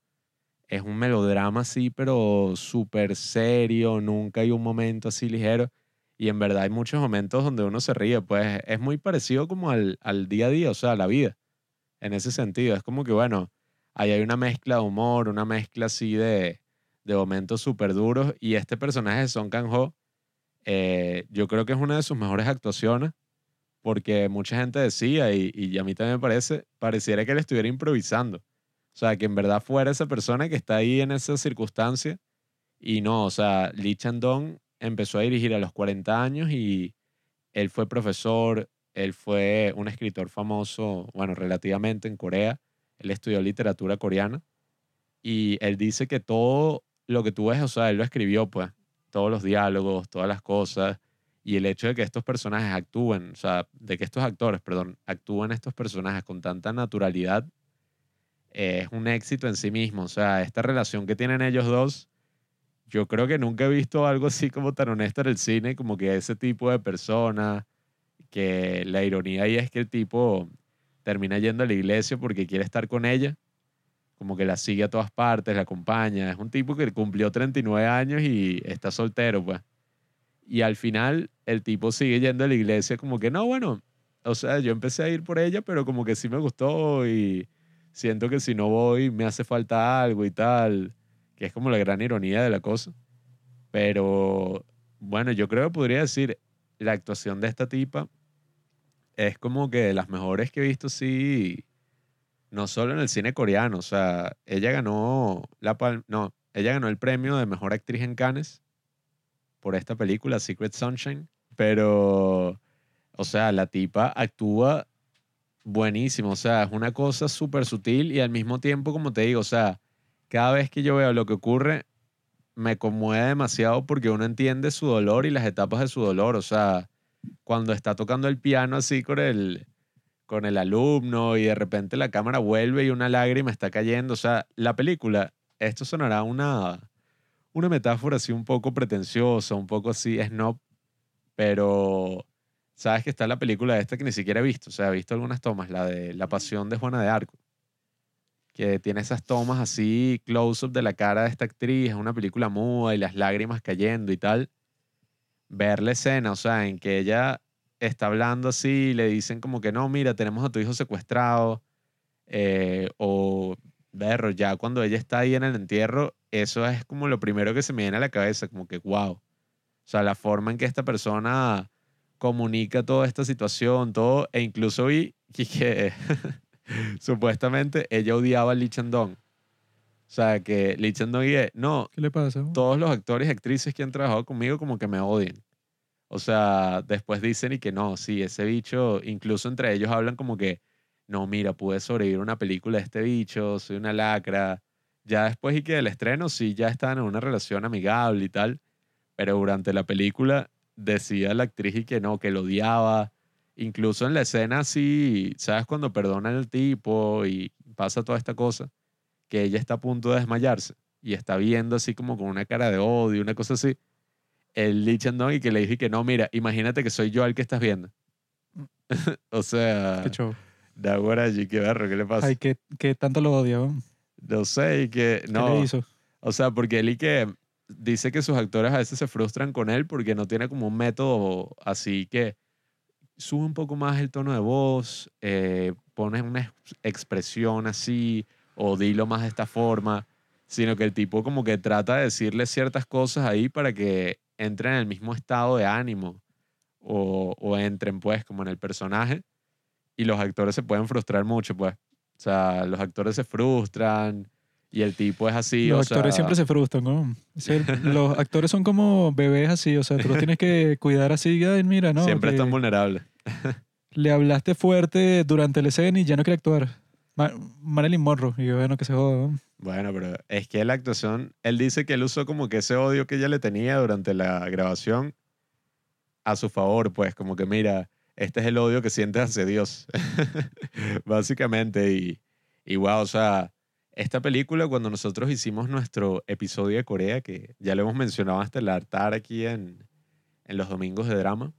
es un melodrama así, pero súper serio, nunca hay un momento así ligero. Y en verdad hay muchos momentos donde uno se ríe, pues es muy parecido como al, al día a día, o sea, a la vida en ese sentido. Es como que, bueno, ahí hay una mezcla de humor, una mezcla así de, de momentos súper duros. Y este personaje de Song Kang-ho, eh, yo creo que es una de sus mejores actuaciones, porque mucha gente decía, y, y a mí también me parece, pareciera que él estuviera improvisando. O sea, que en verdad fuera esa persona que está ahí en esa circunstancia. Y no, o sea, Lee Chandong empezó a dirigir a los 40 años y él fue profesor, él fue un escritor famoso, bueno, relativamente en Corea. Él estudió literatura coreana. Y él dice que todo lo que tú ves, o sea, él lo escribió, pues, todos los diálogos, todas las cosas. Y el hecho de que estos personajes actúen, o sea, de que estos actores, perdón, actúen estos personajes con tanta naturalidad, es un éxito en sí mismo. O sea, esta relación que tienen ellos dos, yo creo que nunca he visto algo así como tan honesto en el cine, como que ese tipo de persona, que la ironía ahí es que el tipo termina yendo a la iglesia porque quiere estar con ella, como que la sigue a todas partes, la acompaña. Es un tipo que cumplió 39 años y está soltero, pues. Y al final el tipo sigue yendo a la iglesia como que no, bueno, o sea, yo empecé a ir por ella, pero como que sí me gustó y siento que si no voy me hace falta algo y tal, que es como la gran ironía de la cosa. Pero bueno, yo creo que podría decir, la actuación de esta tipa es como que de las mejores que he visto, sí, no solo en el cine coreano, o sea, ella ganó la no, ella ganó el premio de mejor actriz en Cannes por esta película Secret Sunshine, pero o sea, la tipa actúa buenísimo, o sea, es una cosa súper sutil y al mismo tiempo, como te digo, o sea, cada vez que yo veo lo que ocurre, me conmueve demasiado porque uno entiende su dolor y las etapas de su dolor, o sea, cuando está tocando el piano así con el, con el alumno y de repente la cámara vuelve y una lágrima está cayendo, o sea, la película, esto sonará una, una metáfora así un poco pretenciosa, un poco así snob, pero sabes que está la película esta que ni siquiera he visto, o sea, he visto algunas tomas, la de La Pasión de Juana de Arco, que tiene esas tomas así, close-up de la cara de esta actriz, es una película muda y las lágrimas cayendo y tal. Ver la escena, o sea, en que ella está hablando así y le dicen como que no, mira, tenemos a tu hijo secuestrado, eh, o verlo, ya cuando ella está ahí en el entierro, eso es como lo primero que se me viene a la cabeza, como que wow. O sea, la forma en que esta persona comunica toda esta situación, todo, e incluso vi que, supuestamente ella odiaba a Lee Chandong. O sea, que Lee Chandong y no, ¿Qué le pasa? todos los actores y actrices que han trabajado conmigo como que me odian. O sea, después dicen y que no, sí, ese bicho, incluso entre ellos hablan como que, no, mira, pude sobrevivir a una película de este bicho, soy una lacra. Ya después y que del estreno, sí, ya estaban en una relación amigable y tal, pero durante la película decía la actriz y que no, que lo odiaba. Incluso en la escena, sí, ¿sabes? Cuando perdonan al tipo y pasa toda esta cosa, que ella está a punto de desmayarse y está viendo así como con una cara de odio, una cosa así. El Lee Chandong y que le dije que no, mira, imagínate que soy yo el que estás viendo. o sea, Qué show. Naguará, allí, qué barro, ¿qué le pasa? Ay, que, que tanto lo odia. ¿No? Sé, y que. ¿Qué No. le hizo? O sea, porque él y que dice que sus actores a veces se frustran con él porque no tiene como un método así que sube un poco más el tono de voz, eh, pones una ex- expresión así o dilo más de esta forma, sino que el tipo como que trata de decirle ciertas cosas ahí para que entren en el mismo estado de ánimo o, o entren pues como en el personaje y los actores se pueden frustrar mucho pues. O sea, los actores se frustran y el tipo es así. los o actores sea, siempre se frustran, ¿no? Es el- los actores son como bebés así, o sea, tú los tienes que cuidar así, ay, mira, ¿no? siempre están vulnerables. Le hablaste fuerte durante la escena y ya no quiere actuar. Ma- Marilyn Monroe, y yo, bueno, que se joda, ¿no? Bueno, pero es que la actuación, él dice que él usó como que ese odio que ella le tenía durante la grabación a su favor, pues como que mira, este es el odio que sientes hacia Dios, básicamente. Y, y wow, o sea, esta película cuando nosotros hicimos nuestro episodio de Corea, que ya lo hemos mencionado hasta el altar aquí en, en los domingos de drama,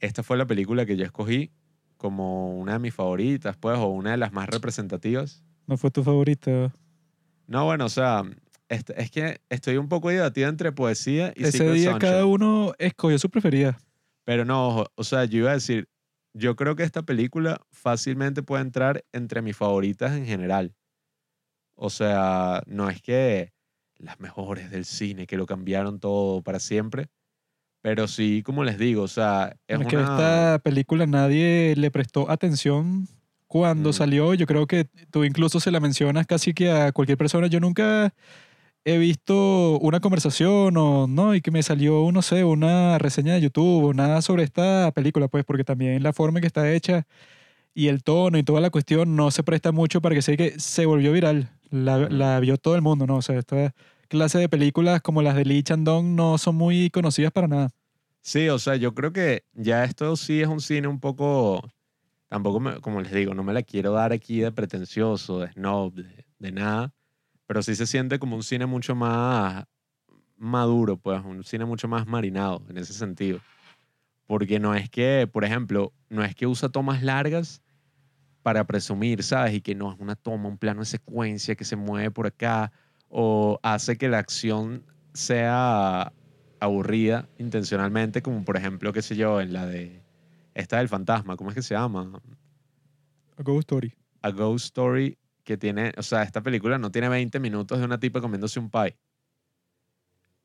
esta fue la película que yo escogí como una de mis favoritas, pues, o una de las más representativas. No fue tu favorita. No, bueno, o sea, est- es que estoy un poco debatido entre poesía y Ese Secret día Sunshine. cada uno escogió su preferida. Pero no, o sea, yo iba a decir, yo creo que esta película fácilmente puede entrar entre mis favoritas en general. O sea, no es que las mejores del cine, que lo cambiaron todo para siempre, pero sí, como les digo, o sea, es, Es, que una... esta película nadie le prestó atención cuando Mm. salió. Yo creo que tú incluso se la mencionas casi que a cualquier persona. Yo nunca he visto una conversación o no, y que me salió, no sé, una reseña de YouTube o nada sobre esta película, pues, porque también la forma en que está hecha y el tono y toda la cuestión no se presta mucho para que sea que se volvió viral. La, la vio todo el mundo, ¿no? O sea, esta clase de películas como las de Lee Chandong no son muy conocidas para nada. Sí, o sea, yo creo que ya esto sí es un cine un poco, tampoco, me- como les digo, no me la quiero dar aquí de pretencioso, de snob, de, de nada, pero sí se siente como un cine mucho más maduro, pues, un cine mucho más marinado en ese sentido. Porque no es que, por ejemplo, no es que usa tomas largas para presumir, ¿sabes? Y que no es una toma, un plano de secuencia que se mueve por acá o hace que la acción sea aburrida intencionalmente, como por ejemplo, qué sé yo, en la de esta del fantasma, ¿cómo es que se llama? A Ghost Story. A Ghost Story, que tiene, o sea, esta película no tiene 20 minutos de una tipa comiéndose un pie.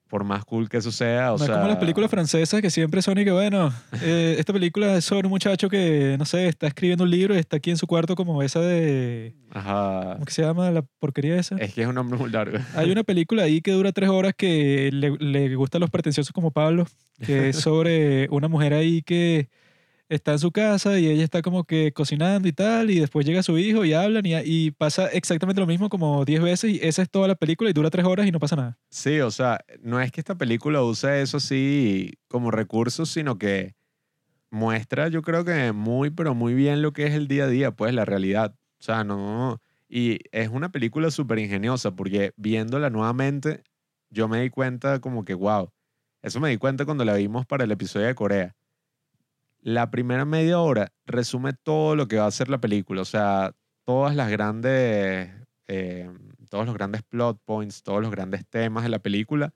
Por más cool que eso sea, o no sea... es como las películas francesas que siempre son y que, bueno, eh, esta película es sobre un muchacho que, no sé, está escribiendo un libro y está aquí en su cuarto como esa de... Ajá. ¿Cómo que se llama la porquería esa? Es que es un nombre muy largo. Hay una película ahí que dura tres horas que le, le gusta a los pretenciosos como Pablo, que es sobre una mujer ahí que está en su casa y ella está como que cocinando y tal, y después llega su hijo y hablan y, pasa exactamente lo mismo como 10 veces y esa es toda la película y dura tres horas y no pasa nada. Sí, o sea, no es que esta película use eso así como recurso, sino que muestra, yo creo que muy, pero muy bien lo que es el día a día, pues la realidad. O sea, no. Y es una película súper ingeniosa porque viéndola nuevamente, yo me di cuenta como que, wow, eso me di cuenta cuando la vimos para el episodio de Corea. La primera media hora resume todo lo que va a ser la película, o sea, todas las grandes, eh, todos los grandes plot points, todos los grandes temas de la película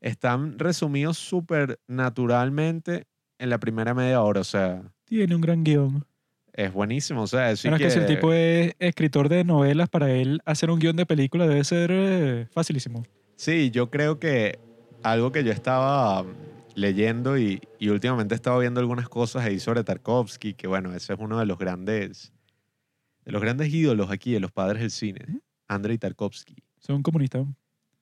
están resumidos súper naturalmente en la primera media hora, o sea, Tiene un gran guion. es buenísimo, o sea, decir Bueno, es que si el que- tipo es escritor de novelas, para él hacer un guion de película debe ser eh, facilísimo. Sí, yo creo que algo que yo estaba leyendo y, y últimamente he estado viendo algunas cosas ahí sobre Tarkovsky, que bueno, ese es uno de los grandes, de los grandes ídolos aquí, de los padres del cine. Andrei Tarkovsky. Son comunistas.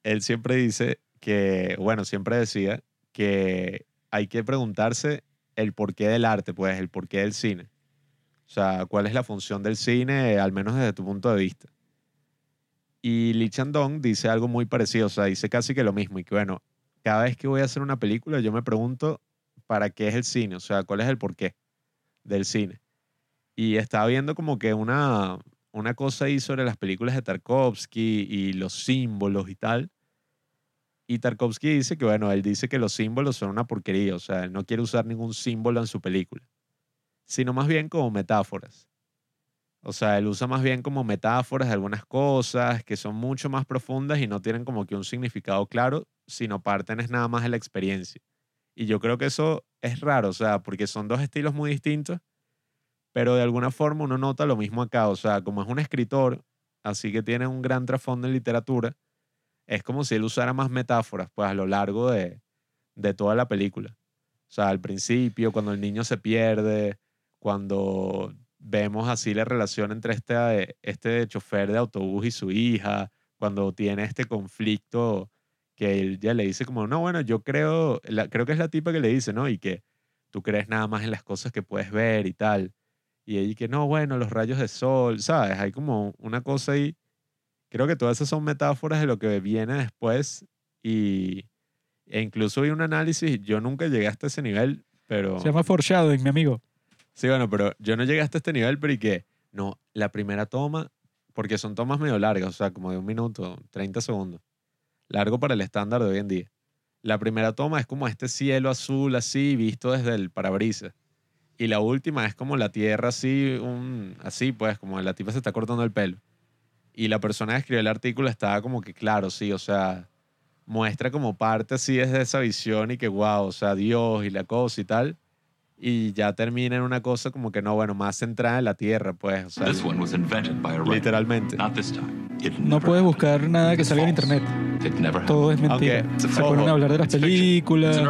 Él siempre dice que, bueno, siempre decía que hay que preguntarse el porqué del arte, pues, el porqué del cine. O sea, cuál es la función del cine, al menos desde tu punto de vista. Y Lee Chandong dice algo muy parecido, o sea, dice casi que lo mismo, y que bueno, cada vez que voy a hacer una película, yo me pregunto para qué es el cine, o sea, cuál es el porqué del cine. Y estaba viendo como que una, una cosa ahí sobre las películas de Tarkovsky y los símbolos y tal. Y Tarkovsky dice que, bueno, él dice que los símbolos son una porquería, o sea, él no quiere usar ningún símbolo en su película, sino más bien como metáforas. O sea, él usa más bien como metáforas de algunas cosas que son mucho más profundas y no tienen como que un significado claro, sino parten es nada más de la experiencia. Y yo creo que eso es raro, o sea, porque son dos estilos muy distintos, pero de alguna forma uno nota lo mismo acá, o sea, como es un escritor, así que tiene un gran trasfondo en literatura, es como si él usara más metáforas, pues a lo largo de, de toda la película. O sea, al principio, cuando el niño se pierde, cuando vemos así la relación entre este, este chofer de autobús y su hija, cuando tiene este conflicto que él ya le dice como, no, bueno, yo creo, creo que es la tipa que le dice, ¿no? Y que tú crees nada más en las cosas que puedes ver y tal. Y ella que, no, bueno, los rayos de sol, ¿sabes? Hay como una cosa ahí. Creo que todas esas son metáforas de lo que viene después y e incluso vi un análisis, yo nunca llegué hasta ese nivel, pero... Se llama foreshadowing, mi amigo. Sí, bueno, pero yo no llegué hasta este nivel, pero ¿y qué? No, la primera toma, porque son tomas medio largas, o sea, como de un minuto, 30 segundos. Largo para el estándar de hoy en día. La primera toma es como este cielo azul así, visto desde el parabrisas. Y la última es como la tierra así, un, así pues, como la tipa se está cortando el pelo. Y la persona que escribió el artículo estaba como que, claro, sí, o sea, muestra como parte así desde esa visión y que, wow, o sea, Dios y la cosa y tal y ya termina en una cosa como que no, bueno, más centrada en la Tierra, pues. O sea, literalmente. No puedes buscar nada que salga en internet. Todo es mentira. Se ponen a hablar de las películas.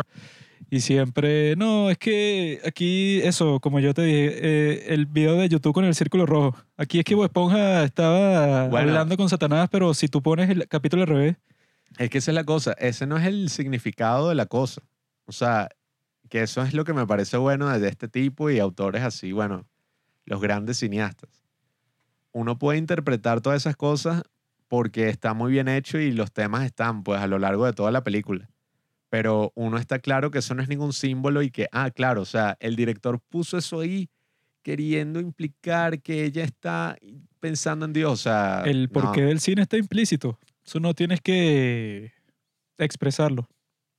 Y siempre, no, es que aquí, eso, como yo te dije, eh, el video de YouTube con el círculo rojo. Aquí es que Bob Esponja estaba hablando con Satanás, pero si tú pones el capítulo al revés. Es que esa es la cosa, ese no es el significado de la cosa. O sea, que eso es lo que me parece bueno de este tipo y autores así, bueno, los grandes cineastas. Uno puede interpretar todas esas cosas porque está muy bien hecho y los temas están pues a lo largo de toda la película. Pero uno está claro que eso no es ningún símbolo y que, ah, claro, o sea, el director puso eso ahí queriendo implicar que ella está pensando en Dios. O sea, el porqué del cine está implícito. Eso no tienes que expresarlo.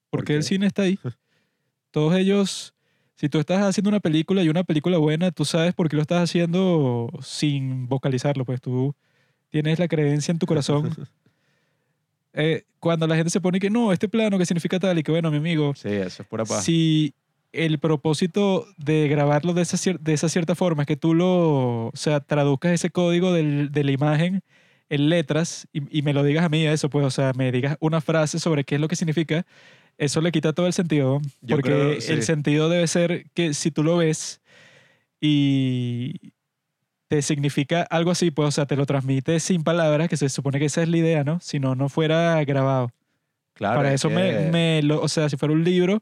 Porque el cine está ahí. Todos ellos, si tú estás haciendo una película y una película buena, tú sabes por qué lo estás haciendo sin vocalizarlo, pues tú tienes la creencia en tu corazón. Eh, cuando la gente se pone que no, este plano que significa tal y que bueno, mi amigo. Sí, eso es pura paz. Si el propósito de grabarlo de esa, de esa cierta forma es que tú lo, o sea, traduzcas ese código del, de la imagen en letras y, y, me lo digas a mí eso, pues, o sea, me digas una frase sobre qué es lo que significa, eso le quita todo el sentido. porque el sentido debe ser que si tú lo ves y te significa algo así, pues, o sea, te lo transmite sin palabras, que se supone que esa es la idea, ¿no? Si no, no fuera grabado. Claro. Para eso me, me lo, o sea, si fuera un libro,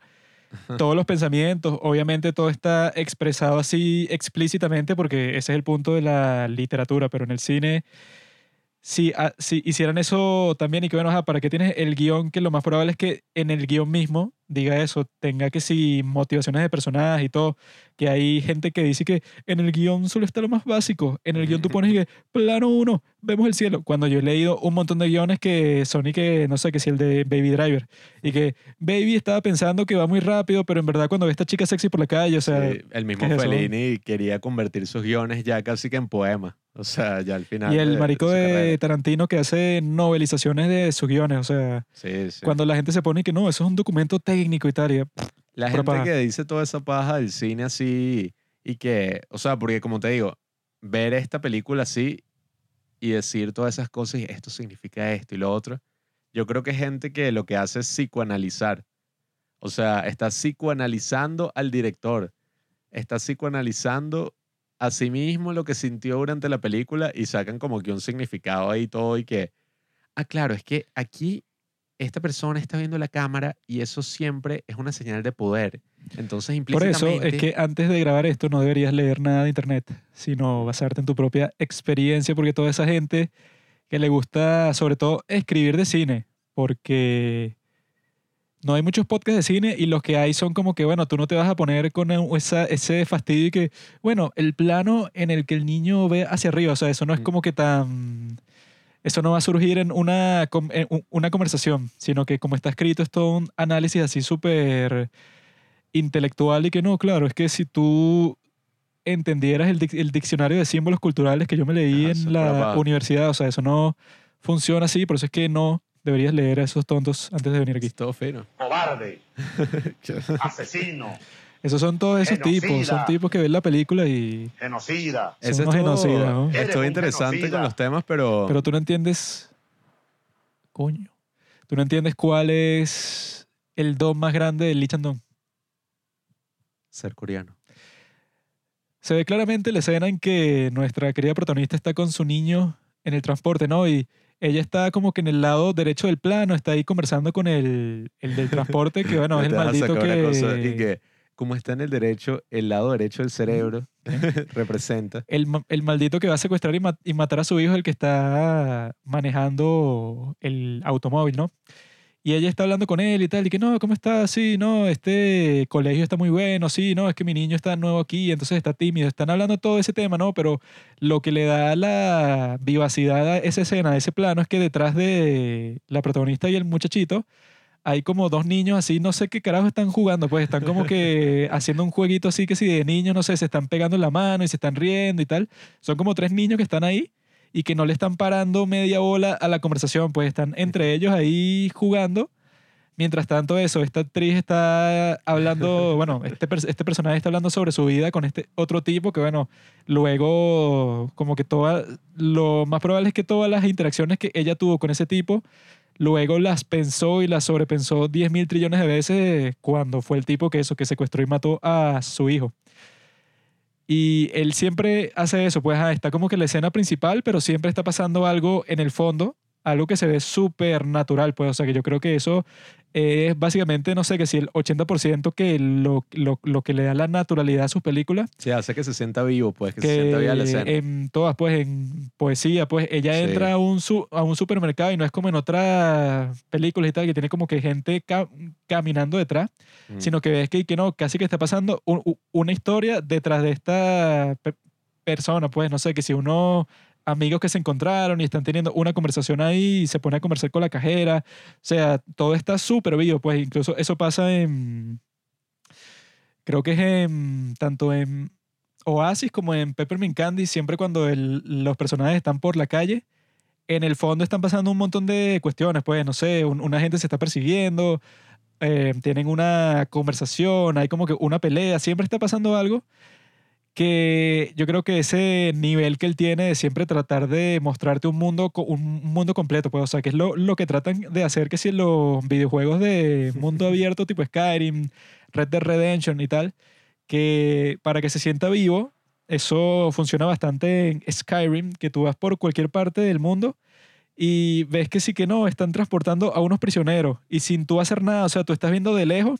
todos los pensamientos, obviamente todo está expresado así explícitamente porque ese es el punto de la literatura, pero en el cine si, ah, si hicieran eso también y que bueno, ¿para qué tienes el guion? Que lo más probable es que en el guion mismo diga eso, tenga que si motivaciones de personajes y todo, que hay gente que dice que en el guion solo está lo más básico, en el guion tú pones que plano uno, vemos el cielo, cuando yo he leído un montón de guiones que son y que, no sé, que si el de Baby Driver, y que Baby estaba pensando que va muy rápido, pero en verdad cuando ve a esta chica sexy por la calle, o sea... el mismo Fellini quería convertir sus guiones ya casi que en poema. O sea, ya al final. Y el marico de, Tarantino que hace novelizaciones de sus guiones. O sea, cuando la gente se pone que no, eso es un documento técnico y tal. la gente que dice toda esa paja del cine así y que, o sea, porque como te digo, ver esta película así y decir todas esas cosas y esto significa esto y lo otro, yo creo que es gente que lo que hace es psicoanalizar. O sea, está psicoanalizando al director, está psicoanalizando a sí mismo lo que sintió durante la película y sacan como que un significado ahí todo y que, ah, claro, es que aquí esta persona está viendo la cámara y eso siempre es una señal de poder. Entonces, implícitamente... Por eso es que antes de grabar esto no deberías leer nada de internet, sino basarte en tu propia experiencia, porque toda esa gente que le gusta, sobre todo, escribir de cine, porque no hay muchos podcasts de cine y los que hay son como que, bueno, tú no te vas a poner con esa, ese fastidio y que, bueno, el plano en el que el niño ve hacia arriba, o sea, eso no es mm. como que tan... Eso no va a surgir en una, una conversación, sino que como está escrito es todo un análisis así súper intelectual y que no, claro, es que si tú entendieras el, dic- el diccionario de símbolos culturales que yo me leí eso en la universidad. O sea, eso no funciona así, por eso es que no deberías leer a esos tontos antes de venir aquí. Es todo fino. cobarde, asesino, Esos son todos esos Genocida. tipos, son tipos que ven la película y... genocida. Son Ese unos estuvo, genocidas, ¿no? Estuvo interesante genocida. con los temas, pero, Pero tú no entiendes... Coño. Tú no entiendes cuál es el don más grande del Lee Chandon. ser coreano. Se ve claramente la escena en que nuestra querida protagonista está con su niño en el transporte, ¿no? Y ella está como que en el lado derecho del plano, está ahí conversando con el, el del transporte, que bueno, es el maldito que... cosa y que, como está en el derecho, el lado derecho del cerebro representa. El, el maldito que va a secuestrar y matar a su hijo, el que está manejando el automóvil, ¿no? Y ella está hablando con él y tal, y que no, ¿cómo está? Sí, no, este colegio está muy bueno, sí, no, es que mi niño está nuevo aquí, entonces está tímido. Están hablando todo ese tema, ¿no? Pero lo que le da la vivacidad a esa escena, a ese plano, es que detrás de la protagonista y el muchachito hay como dos niños así, no sé qué carajo están jugando, pues están como que haciendo un jueguito así que si de niños, no sé, se están pegando en la mano y se están riendo y tal. Son como tres niños que están ahí y que no le están parando media bola a la conversación, pues están entre ellos ahí jugando. Mientras tanto, eso, esta actriz está hablando, bueno, este, este personaje está hablando sobre su vida con este otro tipo que, bueno, luego, como que toda, lo más probable es que todas las interacciones que ella tuvo con ese tipo, luego las pensó y las sobrepensó 10 mil trillones de veces cuando fue el tipo que eso, que secuestró y mató a su hijo. Y él siempre hace eso, pues está como que la escena principal, pero siempre está pasando algo en el fondo, algo que se ve súper natural, pues, o sea que yo creo que eso es básicamente, no sé, que si el 80% que lo, lo, lo que le da la naturalidad a sus películas, Sí, hace que se sienta vivo, pues, que, se sienta viva la escena. en todas, pues en poesía, pues ella Sí. entra a un, a un supermercado y no es como en otras películas y tal, que tiene como que gente ca- caminando detrás, Mm. sino que ves que, que no, casi que está pasando un- una historia detrás de esta pe- persona, pues no sé, que si uno amigos que se encontraron y están teniendo una conversación ahí y se pone a conversar con la cajera, o sea, todo está súper vivo, pues incluso eso pasa en, creo que es en, tanto en Oasis como en Peppermint Candy, siempre cuando los personajes están por la calle, en el fondo están pasando un montón de cuestiones, pues, no sé, un- una gente se está persiguiendo, eh, tienen una conversación, hay como que una pelea, siempre está pasando algo que yo creo que ese nivel que él tiene de siempre tratar de mostrarte un mundo, un mundo completo, pues, o sea, que es lo, lo que tratan de hacer que si los videojuegos de mundo abierto tipo Skyrim, Red Dead Redemption y tal, que para que se sienta vivo, eso funciona bastante en Skyrim, que tú vas por cualquier parte del mundo y ves que sí que no, están transportando a unos prisioneros y sin tú hacer nada, o sea, tú estás viendo de lejos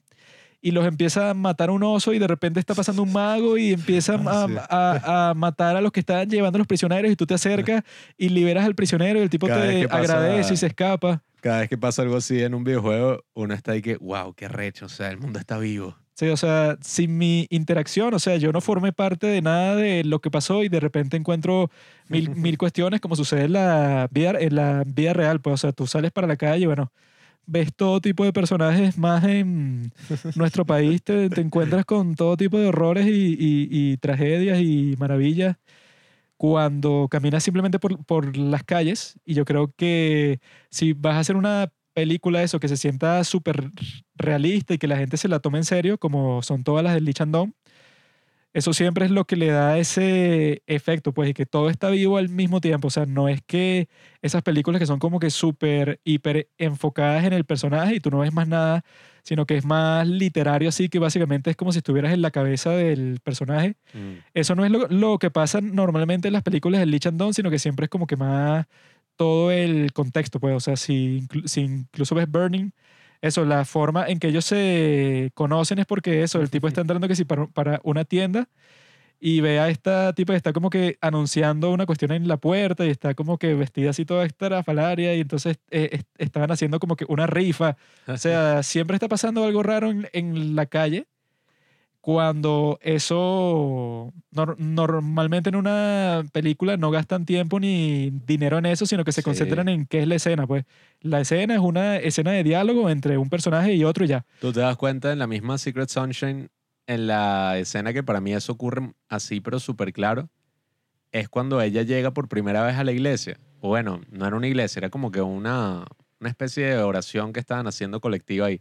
y los empieza a matar un oso y de repente está pasando un mago y empieza a, Ah, sí. a- a matar a los que están llevando a los prisioneros y tú te acercas y liberas al prisionero y el tipo Cada te pasa- agradece y se escapa. Cada vez que pasa algo así en un videojuego, uno está ahí que, wow, qué recho, o sea, el mundo está vivo. Sí, o sea, sin mi interacción, o sea, yo no formé parte de nada de lo que pasó y de repente encuentro mil, mil cuestiones como sucede en la, vida, en la vida real. Pues, o sea, tú sales para la calle y bueno, ves todo tipo de personajes más en nuestro país, te, te encuentras con todo tipo de horrores y, y- y tragedias y maravillas cuando caminas simplemente por, por las calles. Y yo creo que si vas a hacer una película eso que se sienta súper realista y que la gente se la tome en serio, como son todas las de Lee Chandon, eso siempre es lo que le da ese efecto, pues, y que todo está vivo al mismo tiempo. O sea, no es que esas películas que son como que súper, hiper enfocadas en el personaje y tú no ves más nada, sino que es más literario, así que básicamente es como si estuvieras en la cabeza del personaje. Mm. Eso no es lo, lo que pasa normalmente en las películas de Lee Chandon, sino que siempre es como que más todo el contexto, pues. O sea, si incluso ves Burning, eso, la forma en que ellos se conocen es porque eso, el tipo está entrando que si para, para una tienda y ve a esta tipa que está como que anunciando una cuestión en la puerta y está como que vestida así toda estrafalaria y entonces eh, est- estaban haciendo como que una rifa. O sea, siempre está pasando algo raro en, en la calle cuando eso nor- normalmente en una película no gastan tiempo ni dinero en eso, sino que se Sí. concentran en qué es la escena. Pues la escena es una escena de diálogo entre un personaje y otro y ya. Tú te das cuenta en la misma Secret Sunshine, en la escena que para mí eso ocurre así, pero súper claro, es cuando ella llega por primera vez a la iglesia. O bueno, no era una iglesia, era como que una, una especie de oración que estaban haciendo colectiva ahí.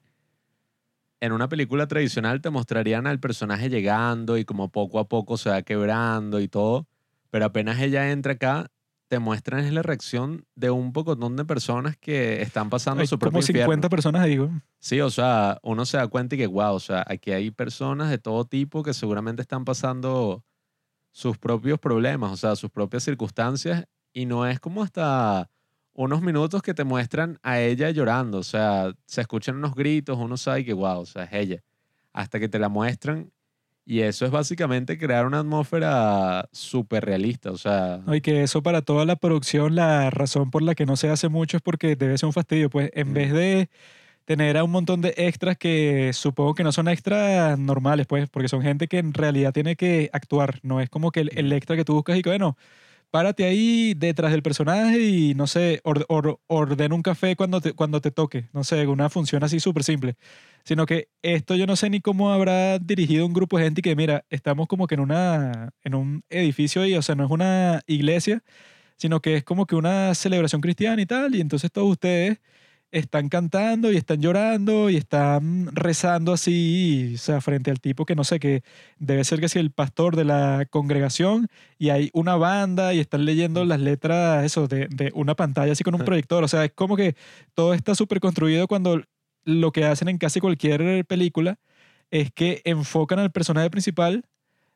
En una película tradicional te mostrarían al personaje llegando y como poco a poco se va quebrando y todo, pero apenas ella entra acá, te muestran es la reacción de un pocotón de personas que están pasando Hay su propio como 50 infierno. personas ahí, güey. Sí, o sea, uno se da cuenta y que, wow, o sea, aquí hay personas de todo tipo que seguramente están pasando sus propios problemas, o sea, sus propias circunstancias, y no es como hasta unos minutos que te muestran a ella llorando, o sea, se escuchan unos gritos, uno sabe que, wow, o sea, es ella, hasta que te la muestran, y eso es básicamente crear una atmósfera súper realista, o sea, No, y que eso para toda la producción, la razón por la que no se hace mucho es porque debe ser un fastidio. Pues en Mm. vez de tener a un montón de extras que supongo que no son extras normales, pues, porque son gente que en realidad tiene que actuar. No es como que el, el extra que tú buscas y que, bueno, párate ahí detrás del personaje y, no sé, or- un café cuando te, cuando te toque. No sé, una función así súper simple. Sino que esto yo no sé ni cómo habrá dirigido un grupo de gente y que, mira, estamos como que en, una, en un edificio ahí, o sea, no es una iglesia, sino que es como que una celebración cristiana y tal, y entonces todos ustedes están cantando y están llorando y están rezando así, o sea, frente al tipo que no sé, que debe ser que es el pastor de la congregación y hay una banda y están leyendo las letras, eso, de, de una pantalla así con un proyector, o sea, es como que todo está súper construido cuando lo que hacen en casi cualquier película es que enfocan al personaje principal,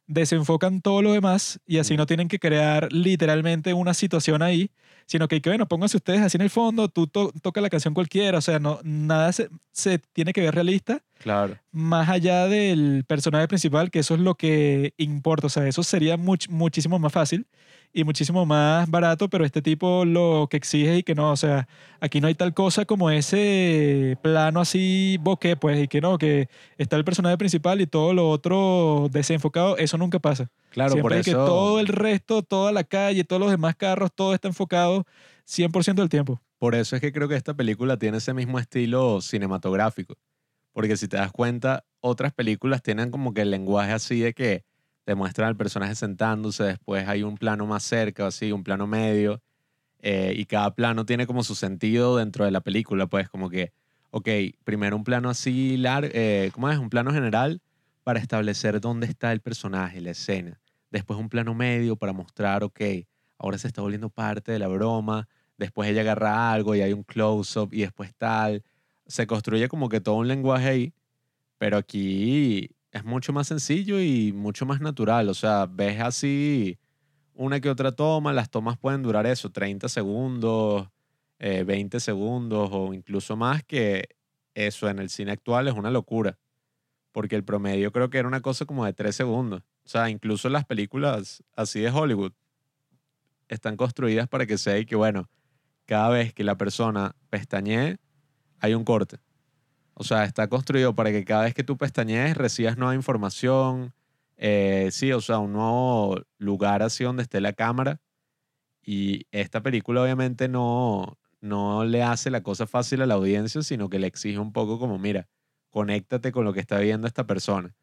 desenfocan todo lo demás y así no tienen que crear literalmente una situación ahí, sino que, que bueno, pónganse ustedes así en el fondo, tú to- toca la canción cualquiera, o sea, no, nada se, se tiene que ver realista claro. más allá del personaje principal, que eso es lo que importa, o sea, eso sería much- muchísimo más fácil y muchísimo más barato, pero este tipo lo que exige y que no, o sea, aquí no hay tal cosa como ese plano así bokeh, pues, y que no, que está el personaje principal y todo lo otro desenfocado, eso nunca pasa. Claro, Siempre por eso... que todo el resto, toda la calle, todos los demás carros, todo está enfocado 100% del tiempo. Por eso es que creo que esta película tiene ese mismo estilo cinematográfico. Porque si te das cuenta, otras películas tienen como que el lenguaje así de que te muestran al personaje sentándose, después hay un plano más cerca, así, un plano medio, eh, y cada plano tiene como su sentido dentro de la película, pues como que, ok, primero un plano así largo, ¿cómo es? Un plano general para establecer dónde está el personaje, la escena. Después un plano medio para mostrar, ok, ahora se está volviendo parte de la broma, después ella agarra algo y hay un close-up y después tal. Se construye como que todo un lenguaje ahí, pero aquí es mucho más sencillo y mucho más natural. O sea, ves así una que otra toma, las tomas pueden durar eso, 30 segundos, eh, 20 segundos o incluso más que eso en el cine actual es una locura. Porque el promedio creo que era una cosa como de 3 segundos. O sea, incluso las películas así de Hollywood están construidas para que sea y que, bueno, cada vez que la persona pestañee, hay un corte. O sea, está construido para que cada vez que tú pestañees recibas nueva información. eh, sí, o sea, un nuevo lugar así donde esté la cámara. Y esta película obviamente no, no le hace la cosa fácil a la audiencia, sino que le exige un poco como, mira, conéctate con lo que está viendo esta persona.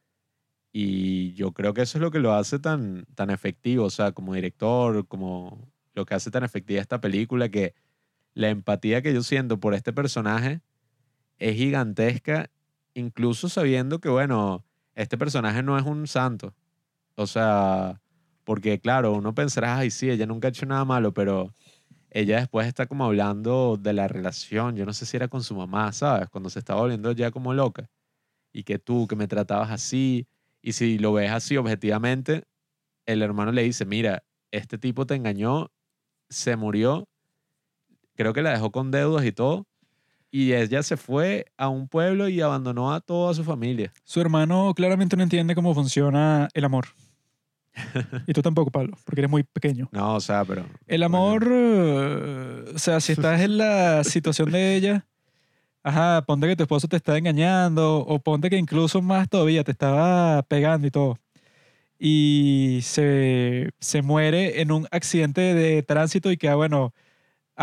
Y yo creo que eso es lo que lo hace tan, tan efectivo, o sea, como director, como lo que hace tan efectiva esta película, que la empatía que yo siento por este personaje es gigantesca, incluso sabiendo que, bueno, este personaje no es un santo. O sea, porque claro, uno pensará, ay, sí, ella nunca ha hecho nada malo, pero ella después está como hablando de la relación, yo no sé si era con su mamá, ¿sabes? Cuando se estaba volviendo ya como loca. Y que tú, que me tratabas así, y si lo ves así objetivamente, el hermano le dice, mira, este tipo te engañó, se murió, creo que la dejó con deudas y todo, y ella se fue a un pueblo y abandonó a toda su familia. Su hermano claramente no entiende cómo funciona el amor. Y tú tampoco, Pablo, porque eres muy pequeño. No, o sea, pero... El amor, eh, o sea, si estás en la situación de ella, ajá, ponte que tu esposo te está engañando o ponte que incluso más todavía te estaba pegando y todo. Y se, se muere en un accidente de tránsito y que, bueno,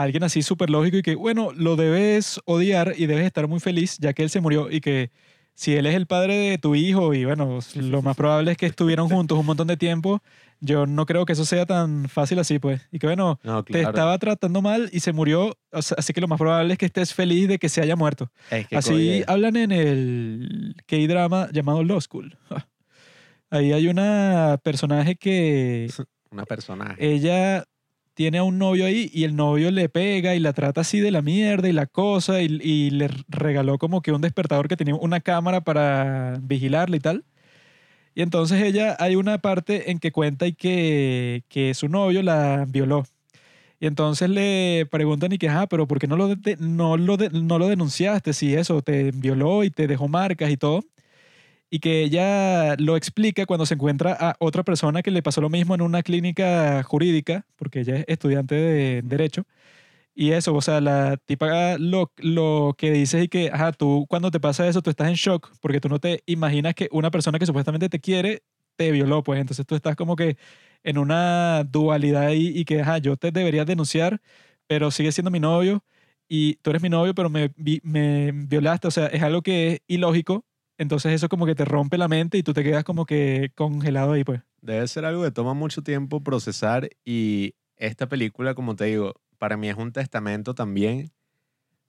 alguien así súper lógico y que, bueno, lo debes odiar y debes estar muy feliz ya que él se murió y que si él es el padre de tu hijo y bueno, lo más probable es que estuvieron juntos un montón de tiempo, yo no creo que eso sea tan fácil así, pues. Y que bueno, No, te claro. estaba tratando mal y se murió, o sea, así que lo más probable es que estés feliz de que se haya muerto. Es que, Así hablan en el K-drama llamado Law School. Ahí hay una personaje que una personaje. ella tiene a un novio ahí y el novio le pega y la trata así de la mierda y la cosa y, le regaló como que un despertador que tenía una cámara para vigilarla y tal. Y entonces ella, hay una parte en que cuenta y que, que su novio la violó. Y entonces le preguntan y que, ah, pero ¿por qué no lo, no, lo no lo denunciaste? Si eso, te violó y te dejó marcas y todo. Y que ella lo explica cuando se encuentra a otra persona que le pasó lo mismo en una clínica jurídica, porque ella es estudiante de Derecho. Y eso, o sea, la tipa lo, lo que dice es que, ajá, tú cuando te pasa eso, tú estás en shock, porque tú no te imaginas que una persona que supuestamente te quiere te violó, pues. Entonces tú estás como que en una dualidad ahí y que, ajá, yo te debería denunciar, pero sigue siendo mi novio y tú eres mi novio, pero me, me violaste. O sea, es algo que es ilógico. Entonces eso como que te rompe la mente y tú te quedas como que congelado ahí, pues. Debe ser algo que toma mucho tiempo procesar y esta película, como te digo, para mí es un testamento también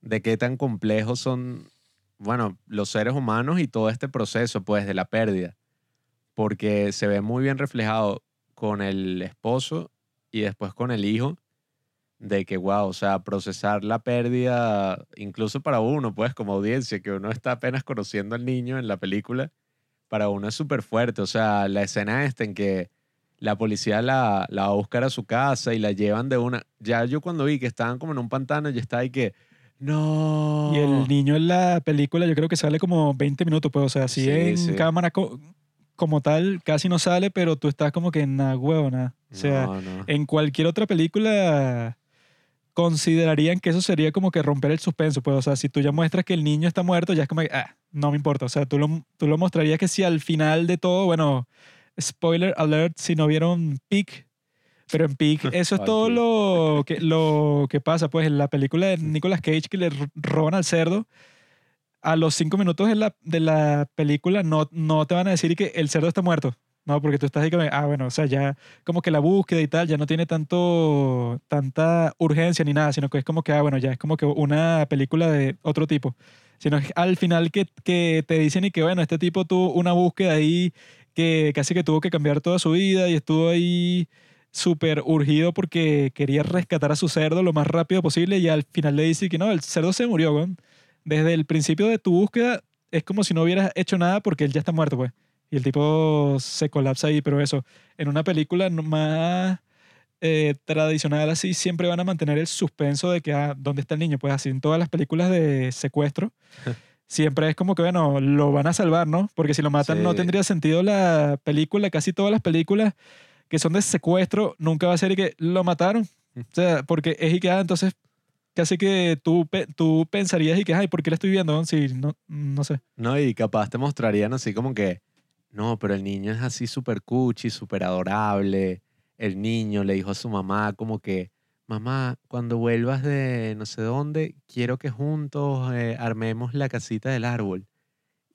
de qué tan complejos son, bueno, los seres humanos y todo este proceso, pues, de la pérdida. Porque se ve muy bien reflejado con el esposo y después con el hijo, de que, wow, o sea, procesar la pérdida, incluso para uno, pues, como audiencia, que uno está apenas conociendo al niño en la película, para uno es súper fuerte. O sea, la escena esta en que la policía la, la va a buscar a su casa y la llevan de una... Ya yo cuando vi que estaban como en un pantano, ya estaba ahí que... No. Y el niño en la película yo creo que sale como 20 minutos, pues, o sea, si Sí, en sí. cámara co- como tal casi no sale, pero tú estás como que en nada huevo, nada. O sea, No, no. en cualquier otra película considerarían que eso sería como que romper el suspenso, pues, o sea, si tú ya muestras que el niño está muerto, ya es como que, ah, no me importa, o sea, tú lo, tú lo mostrarías que si al final de todo, bueno, spoiler alert, si no vieron Peak, pero en Peak eso es todo lo que, lo que pasa, pues, en la película de Nicolas Cage que le roban al cerdo, a los cinco minutos de la, de la película no, no te van a decir que el cerdo está muerto. No, porque tú estás ahí como, ah, bueno, o sea, ya como que la búsqueda y tal ya no tiene tanto, tanta urgencia ni nada, sino que es como que, ah, bueno, ya es como que una película de otro tipo. Sino es al final que, te dicen y que, bueno, este tipo tuvo una búsqueda ahí que casi que tuvo que cambiar toda su vida y estuvo ahí súper urgido porque quería rescatar a su cerdo lo más rápido posible y al final le dice que no, el cerdo se murió, weón. Desde el principio de tu búsqueda es como si no hubieras hecho nada porque él ya está muerto, pues. Y el tipo se colapsa ahí, pero eso, en una película no- más eh, tradicional así, siempre van a mantener el suspenso de que, ah, ¿dónde está el niño? Pues así en todas las películas de secuestro, siempre es como que, bueno, lo van a salvar, ¿no? Porque si lo matan no Sí. tendría sentido la película, casi todas las películas que son de secuestro, nunca va a ser y que lo mataron. O sea, porque es y que, ah, entonces casi que tú, tú pensarías y que, ay, ¿por qué la estoy viendo? Si no, no sé. No, y capaz te mostrarían así como que, no, pero el niño es así súper cuchi, súper adorable. El niño le dijo a su mamá como que, mamá, cuando vuelvas de no sé dónde, quiero que juntos eh, armemos la casita del árbol.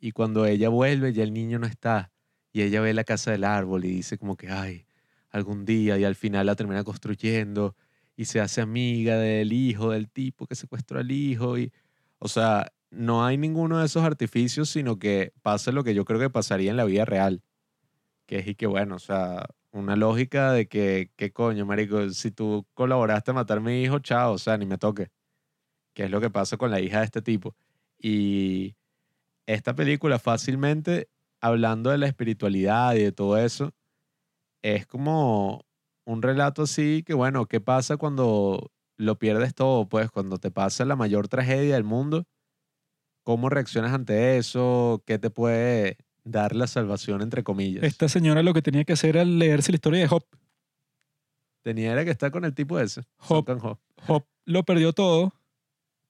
Y cuando ella vuelve, ya el niño no está. Y ella ve la casa del árbol y dice como que, ay, algún día, y al final la termina construyendo y se hace amiga del hijo, del tipo que secuestró al hijo. Y, o sea, no hay ninguno de esos artificios, sino que pasa lo que yo creo que pasaría en la vida real. Que es y que, bueno, o sea, una lógica de que, ¿qué coño, marico? Si tú colaboraste a matar mi hijo, chao, o sea, ni me toque. Que es lo que pasa con la hija de este tipo. Y esta película fácilmente, hablando de la espiritualidad y de todo eso, es como un relato así que, bueno, ¿qué pasa cuando lo pierdes todo? Pues cuando te pasa la mayor tragedia del mundo, ¿cómo reaccionas ante eso? ¿Qué te puede dar la salvación, entre comillas? Esta señora lo que tenía que hacer era leerse la historia de Job. Tenía era que estar con el tipo ese. Duncan Job. Job lo perdió todo,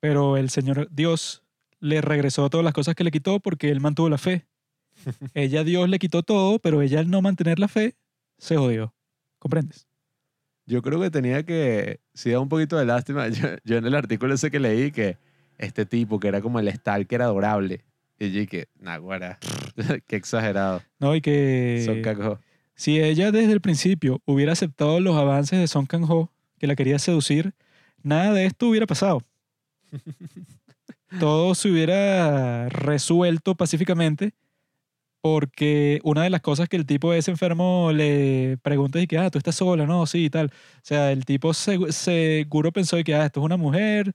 pero el Señor Dios le regresó todas las cosas que le quitó porque él mantuvo la fe. ella Dios le quitó todo, pero ella al no mantener la fe se jodió. ¿Comprendes? Yo creo que tenía que, si da un poquito de lástima, yo, yo en el artículo ese que leí que este tipo que era como el stalker adorable, Y yo que, naguara, qué exagerado. No, y que Son Kang-ho. si ella desde el principio hubiera aceptado los avances de Song Kang-ho, que la quería seducir, nada de esto hubiera pasado. Todo se hubiera resuelto pacíficamente porque una de las cosas que el tipo ese enfermo le pregunta es que, ah, tú estás sola, no, sí, y tal. O sea, el tipo segu- seguro pensó que, ah, esto es una mujer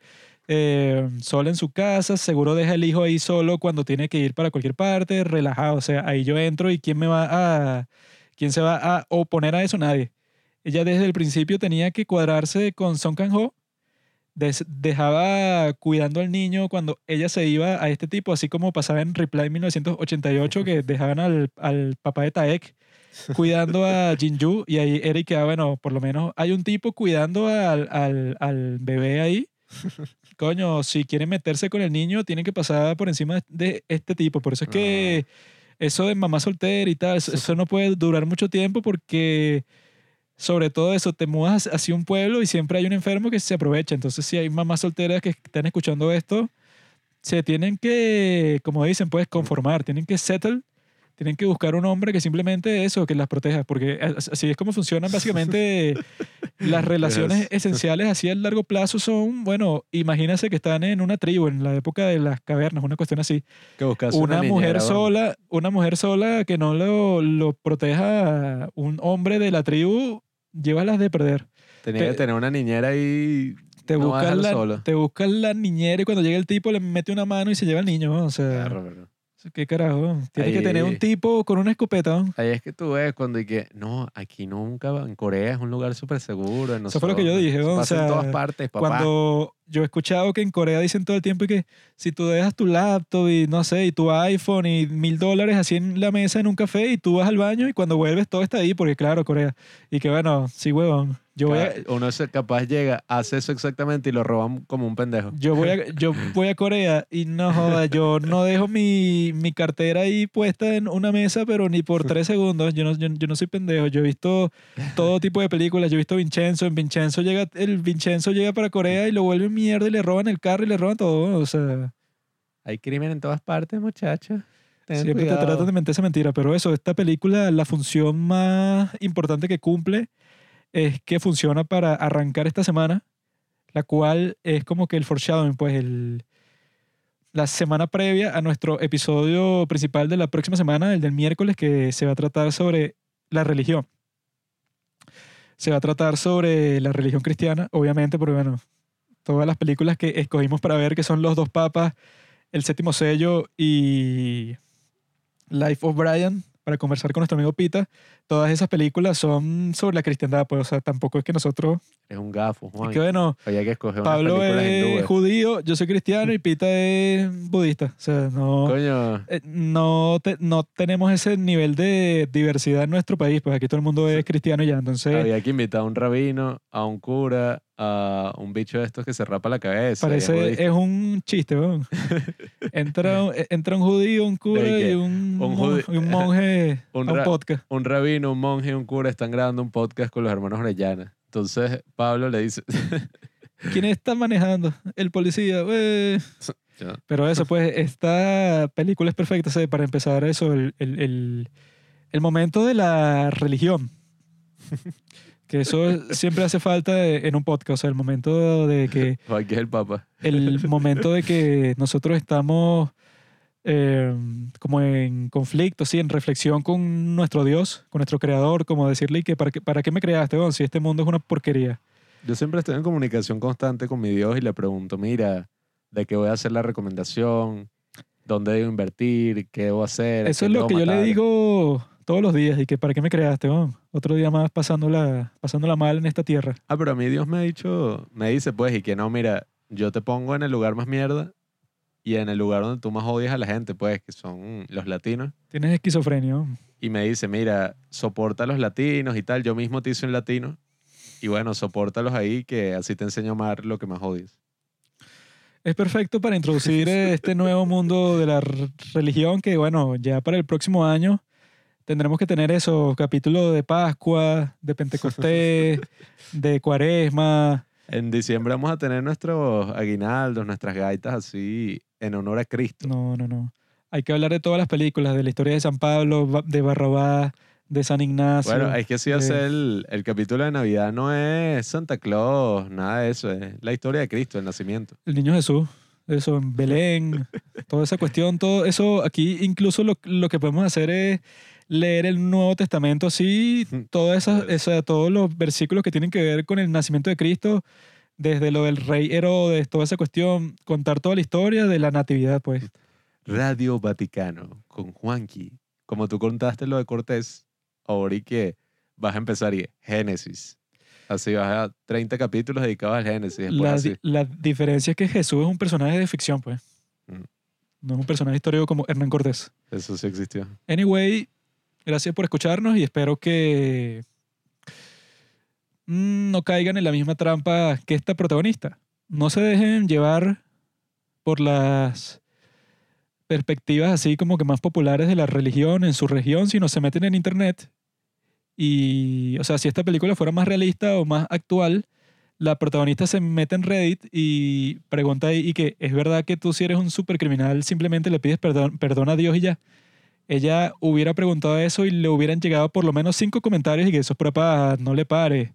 eh, sola en su casa, seguro deja el hijo ahí solo cuando tiene que ir para cualquier parte, relajado. O sea, ahí yo entro y ¿quién me va a, quién se va a oponer a eso? Nadie. Ella desde el principio tenía que cuadrarse con Song Kang-ho. Dejaba cuidando al niño cuando ella se iba a este tipo, así como pasaba en Reply 1988, que dejaban al, al papá de Taek cuidando a Jinju y ahí Eric quedaba, bueno, por lo menos hay un tipo cuidando al, al, al bebé ahí. Coño, si quieren meterse con el niño, tienen que pasar por encima de- este tipo. Por eso es que eso de mamá soltera y tal, eso, eso no puede durar mucho tiempo porque sobre todo eso, te mudas hacia un pueblo y siempre hay un enfermo que se aprovecha. Entonces, si hay mamás solteras que están escuchando esto, se tienen que, como dicen, pues conformar, tienen que settle, tienen que buscar un hombre que simplemente eso, que las proteja, porque as- así es como funcionan básicamente las relaciones esenciales así a largo plazo son, bueno, imagínense que están en una tribu, en la época de las cavernas, una cuestión así Que buscas una, mujer niñera, sola, una mujer sola que no lo, lo proteja un hombre de la tribu, llévalas de perder. Tenía te- que tener una niñera ahí. Te No buscas la, solo. te buscas la niñera y cuando llega el tipo le mete una mano y se lleva al niño. O sea, Claro, pero- qué carajo. Tienes que tener un tipo con una escopeta. Ahí es que tú ves cuando y que, no, aquí nunca, en Corea es un lugar súper seguro. en Eso fue lo que yo dije, o pasa en sea, todas partes, papá. Cuando yo he escuchado que en Corea dicen todo el tiempo que si tú dejas tu laptop y no sé, y tu iPhone y mil dólares así en la mesa en un café y tú vas al baño y cuando vuelves todo está ahí, porque claro, Corea. Y que bueno, sí, huevón. Yo voy a, Ca- Uno se capaz llega, hace eso exactamente y lo roban como un pendejo. yo voy a, yo voy a Corea y no joda, yo no dejo mi, mi cartera ahí puesta en una mesa, pero ni por tres segundos. Yo no, yo, yo no soy pendejo. Yo he visto todo tipo de películas. Yo he visto Vincenzo. En Vincenzo llega, el Vincenzo llega para Corea y lo vuelven mierda y le roban el carro y le roban todo. O sea, Hay crimen en todas partes, muchachos. Siempre te tratan de mentir esa mentira. Pero eso, esta película, la función más importante que cumple es que funciona para arrancar esta semana, la cual es como que el foreshadowing, pues el, la semana previa a nuestro episodio principal de la próxima semana, el del miércoles, que se va a tratar sobre la religión. Se va a tratar sobre la religión cristiana, obviamente, porque bueno, todas las películas que escogimos para ver, que son Los dos papas, El séptimo sello y Life of Brian, para conversar con nuestro amigo Pita, todas esas películas son sobre la cristiandad, pues, o sea, tampoco es que nosotros, Es un gafo, Juan. es que bueno, Había que escoger Pablo es judío, yo soy cristiano y Pita es budista, o sea, no... Coño, eh, no, te- no tenemos ese nivel de diversidad en nuestro país, pues aquí todo el mundo es cristiano y ya, entonces había que invitar a un rabino, a un cura, a un bicho de estos que se rapa la cabeza. es parece, budista. es un chiste, weón. entra, un- entra un judío, un cura y un, Un mon- judi- y un monje Un a un ra- podcast. un rabino, un monje y un cura están grabando un podcast con los hermanos Orellana. Entonces Pablo le dice, ¿Quién está manejando? El policía. "Eh". Pero eso, pues, esta película es perfecta, ¿sabes? Para empezar eso, el, el, el- el momento de la religión. Que eso siempre hace falta de- en un podcast, o sea, el momento de que que es el papa. el momento de que nosotros estamos eh, como en conflicto, sí, en reflexión con nuestro Dios, con nuestro Creador, como decirle que para qué, para qué me creaste, weón? si este mundo es una porquería. Yo siempre estoy en comunicación constante con mi Dios y le pregunto, mira, ¿de qué voy a hacer la recomendación? ¿Dónde debo invertir? ¿Qué debo hacer? ¿A Eso es lo que yo le digo todos los días y que para qué me creaste, weón? otro día más pasándola, pasándola mal en esta tierra. Ah, pero a mí Dios me ha dicho, me dice pues, y que no, mira, yo te pongo en el lugar más mierda y en el lugar donde tú más odias a la gente, pues, que son los latinos. Tienes esquizofrenia. Y me dice, mira, soporta a los latinos y tal. Yo mismo te hice un latino. Y bueno, sopórtalos ahí, que así te enseño a amar lo que más odias. Es perfecto para introducir este nuevo mundo de la religión que, bueno, ya para el próximo año tendremos que tener esos capítulos de Pascua, de Pentecostés, de Cuaresma. En diciembre vamos a tener nuestros aguinaldos, nuestras gaitas así, en honor a Cristo. No, no, no. Hay que hablar de todas las películas, de la historia de San Pablo, de Barrabás, de San Ignacio. Bueno, es que si de- hace el, el capítulo de Navidad no es Santa Claus, nada de eso, es la historia de Cristo, el nacimiento. El niño Jesús, eso en Belén, toda esa cuestión, todo eso aquí incluso lo, lo que podemos hacer es leer el Nuevo Testamento así, todas esas, esa- todos los versículos que tienen que ver con el nacimiento de Cristo, desde lo del rey Herodes, toda esa cuestión, contar toda la historia de la natividad, pues. Radio Vaticano con Juanqui. Como tú contaste lo de Cortés, ahora y que vas a empezar y Génesis. Así vas a 30 capítulos dedicados al Génesis. La, así. la diferencia es que Jesús es un personaje de ficción, pues. Mm. No es un personaje histórico como Hernán Cortés. Eso sí existió. Anyway, gracias por escucharnos y espero que mm, no caigan en la misma trampa que esta protagonista. No se dejen llevar por las perspectivas así como que más populares de la religión en su región, sino se meten en internet. Y, o sea, si esta película fuera más realista o más actual, la protagonista se mete en Reddit y pregunta y que es verdad que tú si eres un supercriminal simplemente le pides perdón a Dios y ya ella hubiera preguntado eso y le hubieran llegado por lo menos cinco comentarios y que eso es pura paja, no le pares,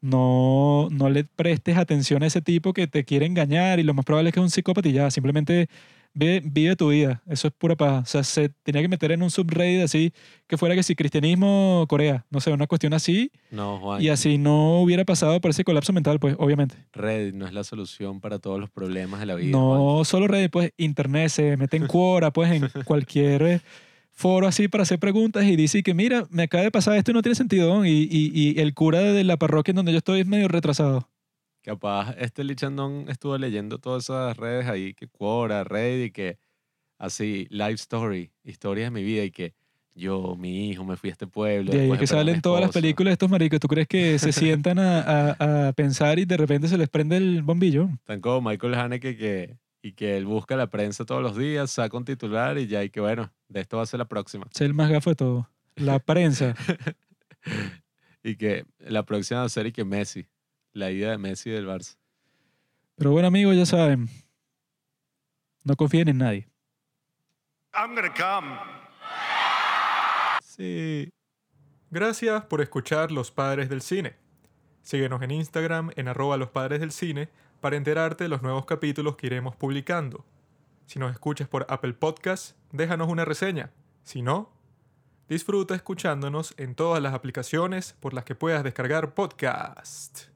no, no le prestes atención a ese tipo que te quiere engañar y lo más probable es que es un psicópata y ya, simplemente vive, vive tu vida, eso es pura paja. O sea, se tenía que meter en un subreddit así, que fuera que si cristianismo, Corea, no sé, una cuestión así, No, Juan. y así no hubiera pasado por ese colapso mental, pues obviamente. Reddit no es la solución para todos los problemas de la vida. No solo Reddit, pues internet, se mete en Quora, pues en cualquier eh, foro así para hacer preguntas y dice que mira, me acaba de pasar esto y no tiene sentido. Y, y, y el cura de la parroquia en donde yo estoy es medio retrasado. Capaz este Lichandón estuvo leyendo todas esas redes ahí, que Quora, Reddit, y que así, life story, historia de mi vida, y que yo, mi hijo, me fui a este pueblo. De ahí que salen todas las películas de estos maricos. ¿Tú crees que se sientan a, a- a pensar y de repente se les prende el bombillo? Están como Michael Haneke que, y que él busca la prensa todos los días, saca un titular y ya, y que bueno, de esto va a ser la próxima. Es el más gafo de todo. La prensa. Y que la próxima va a ser y que Messi, la ida de Messi del Barça. Pero bueno, amigos, ya saben. No confíen en nadie. I'm gonna come. Sí. Gracias por escuchar Los Padres del Cine. Síguenos en Instagram en arroba los padres del cine para enterarte de los nuevos capítulos que iremos publicando. Si nos escuchas por Apple Podcast, déjanos una reseña. Si no, disfruta escuchándonos en todas las aplicaciones por las que puedas descargar podcast.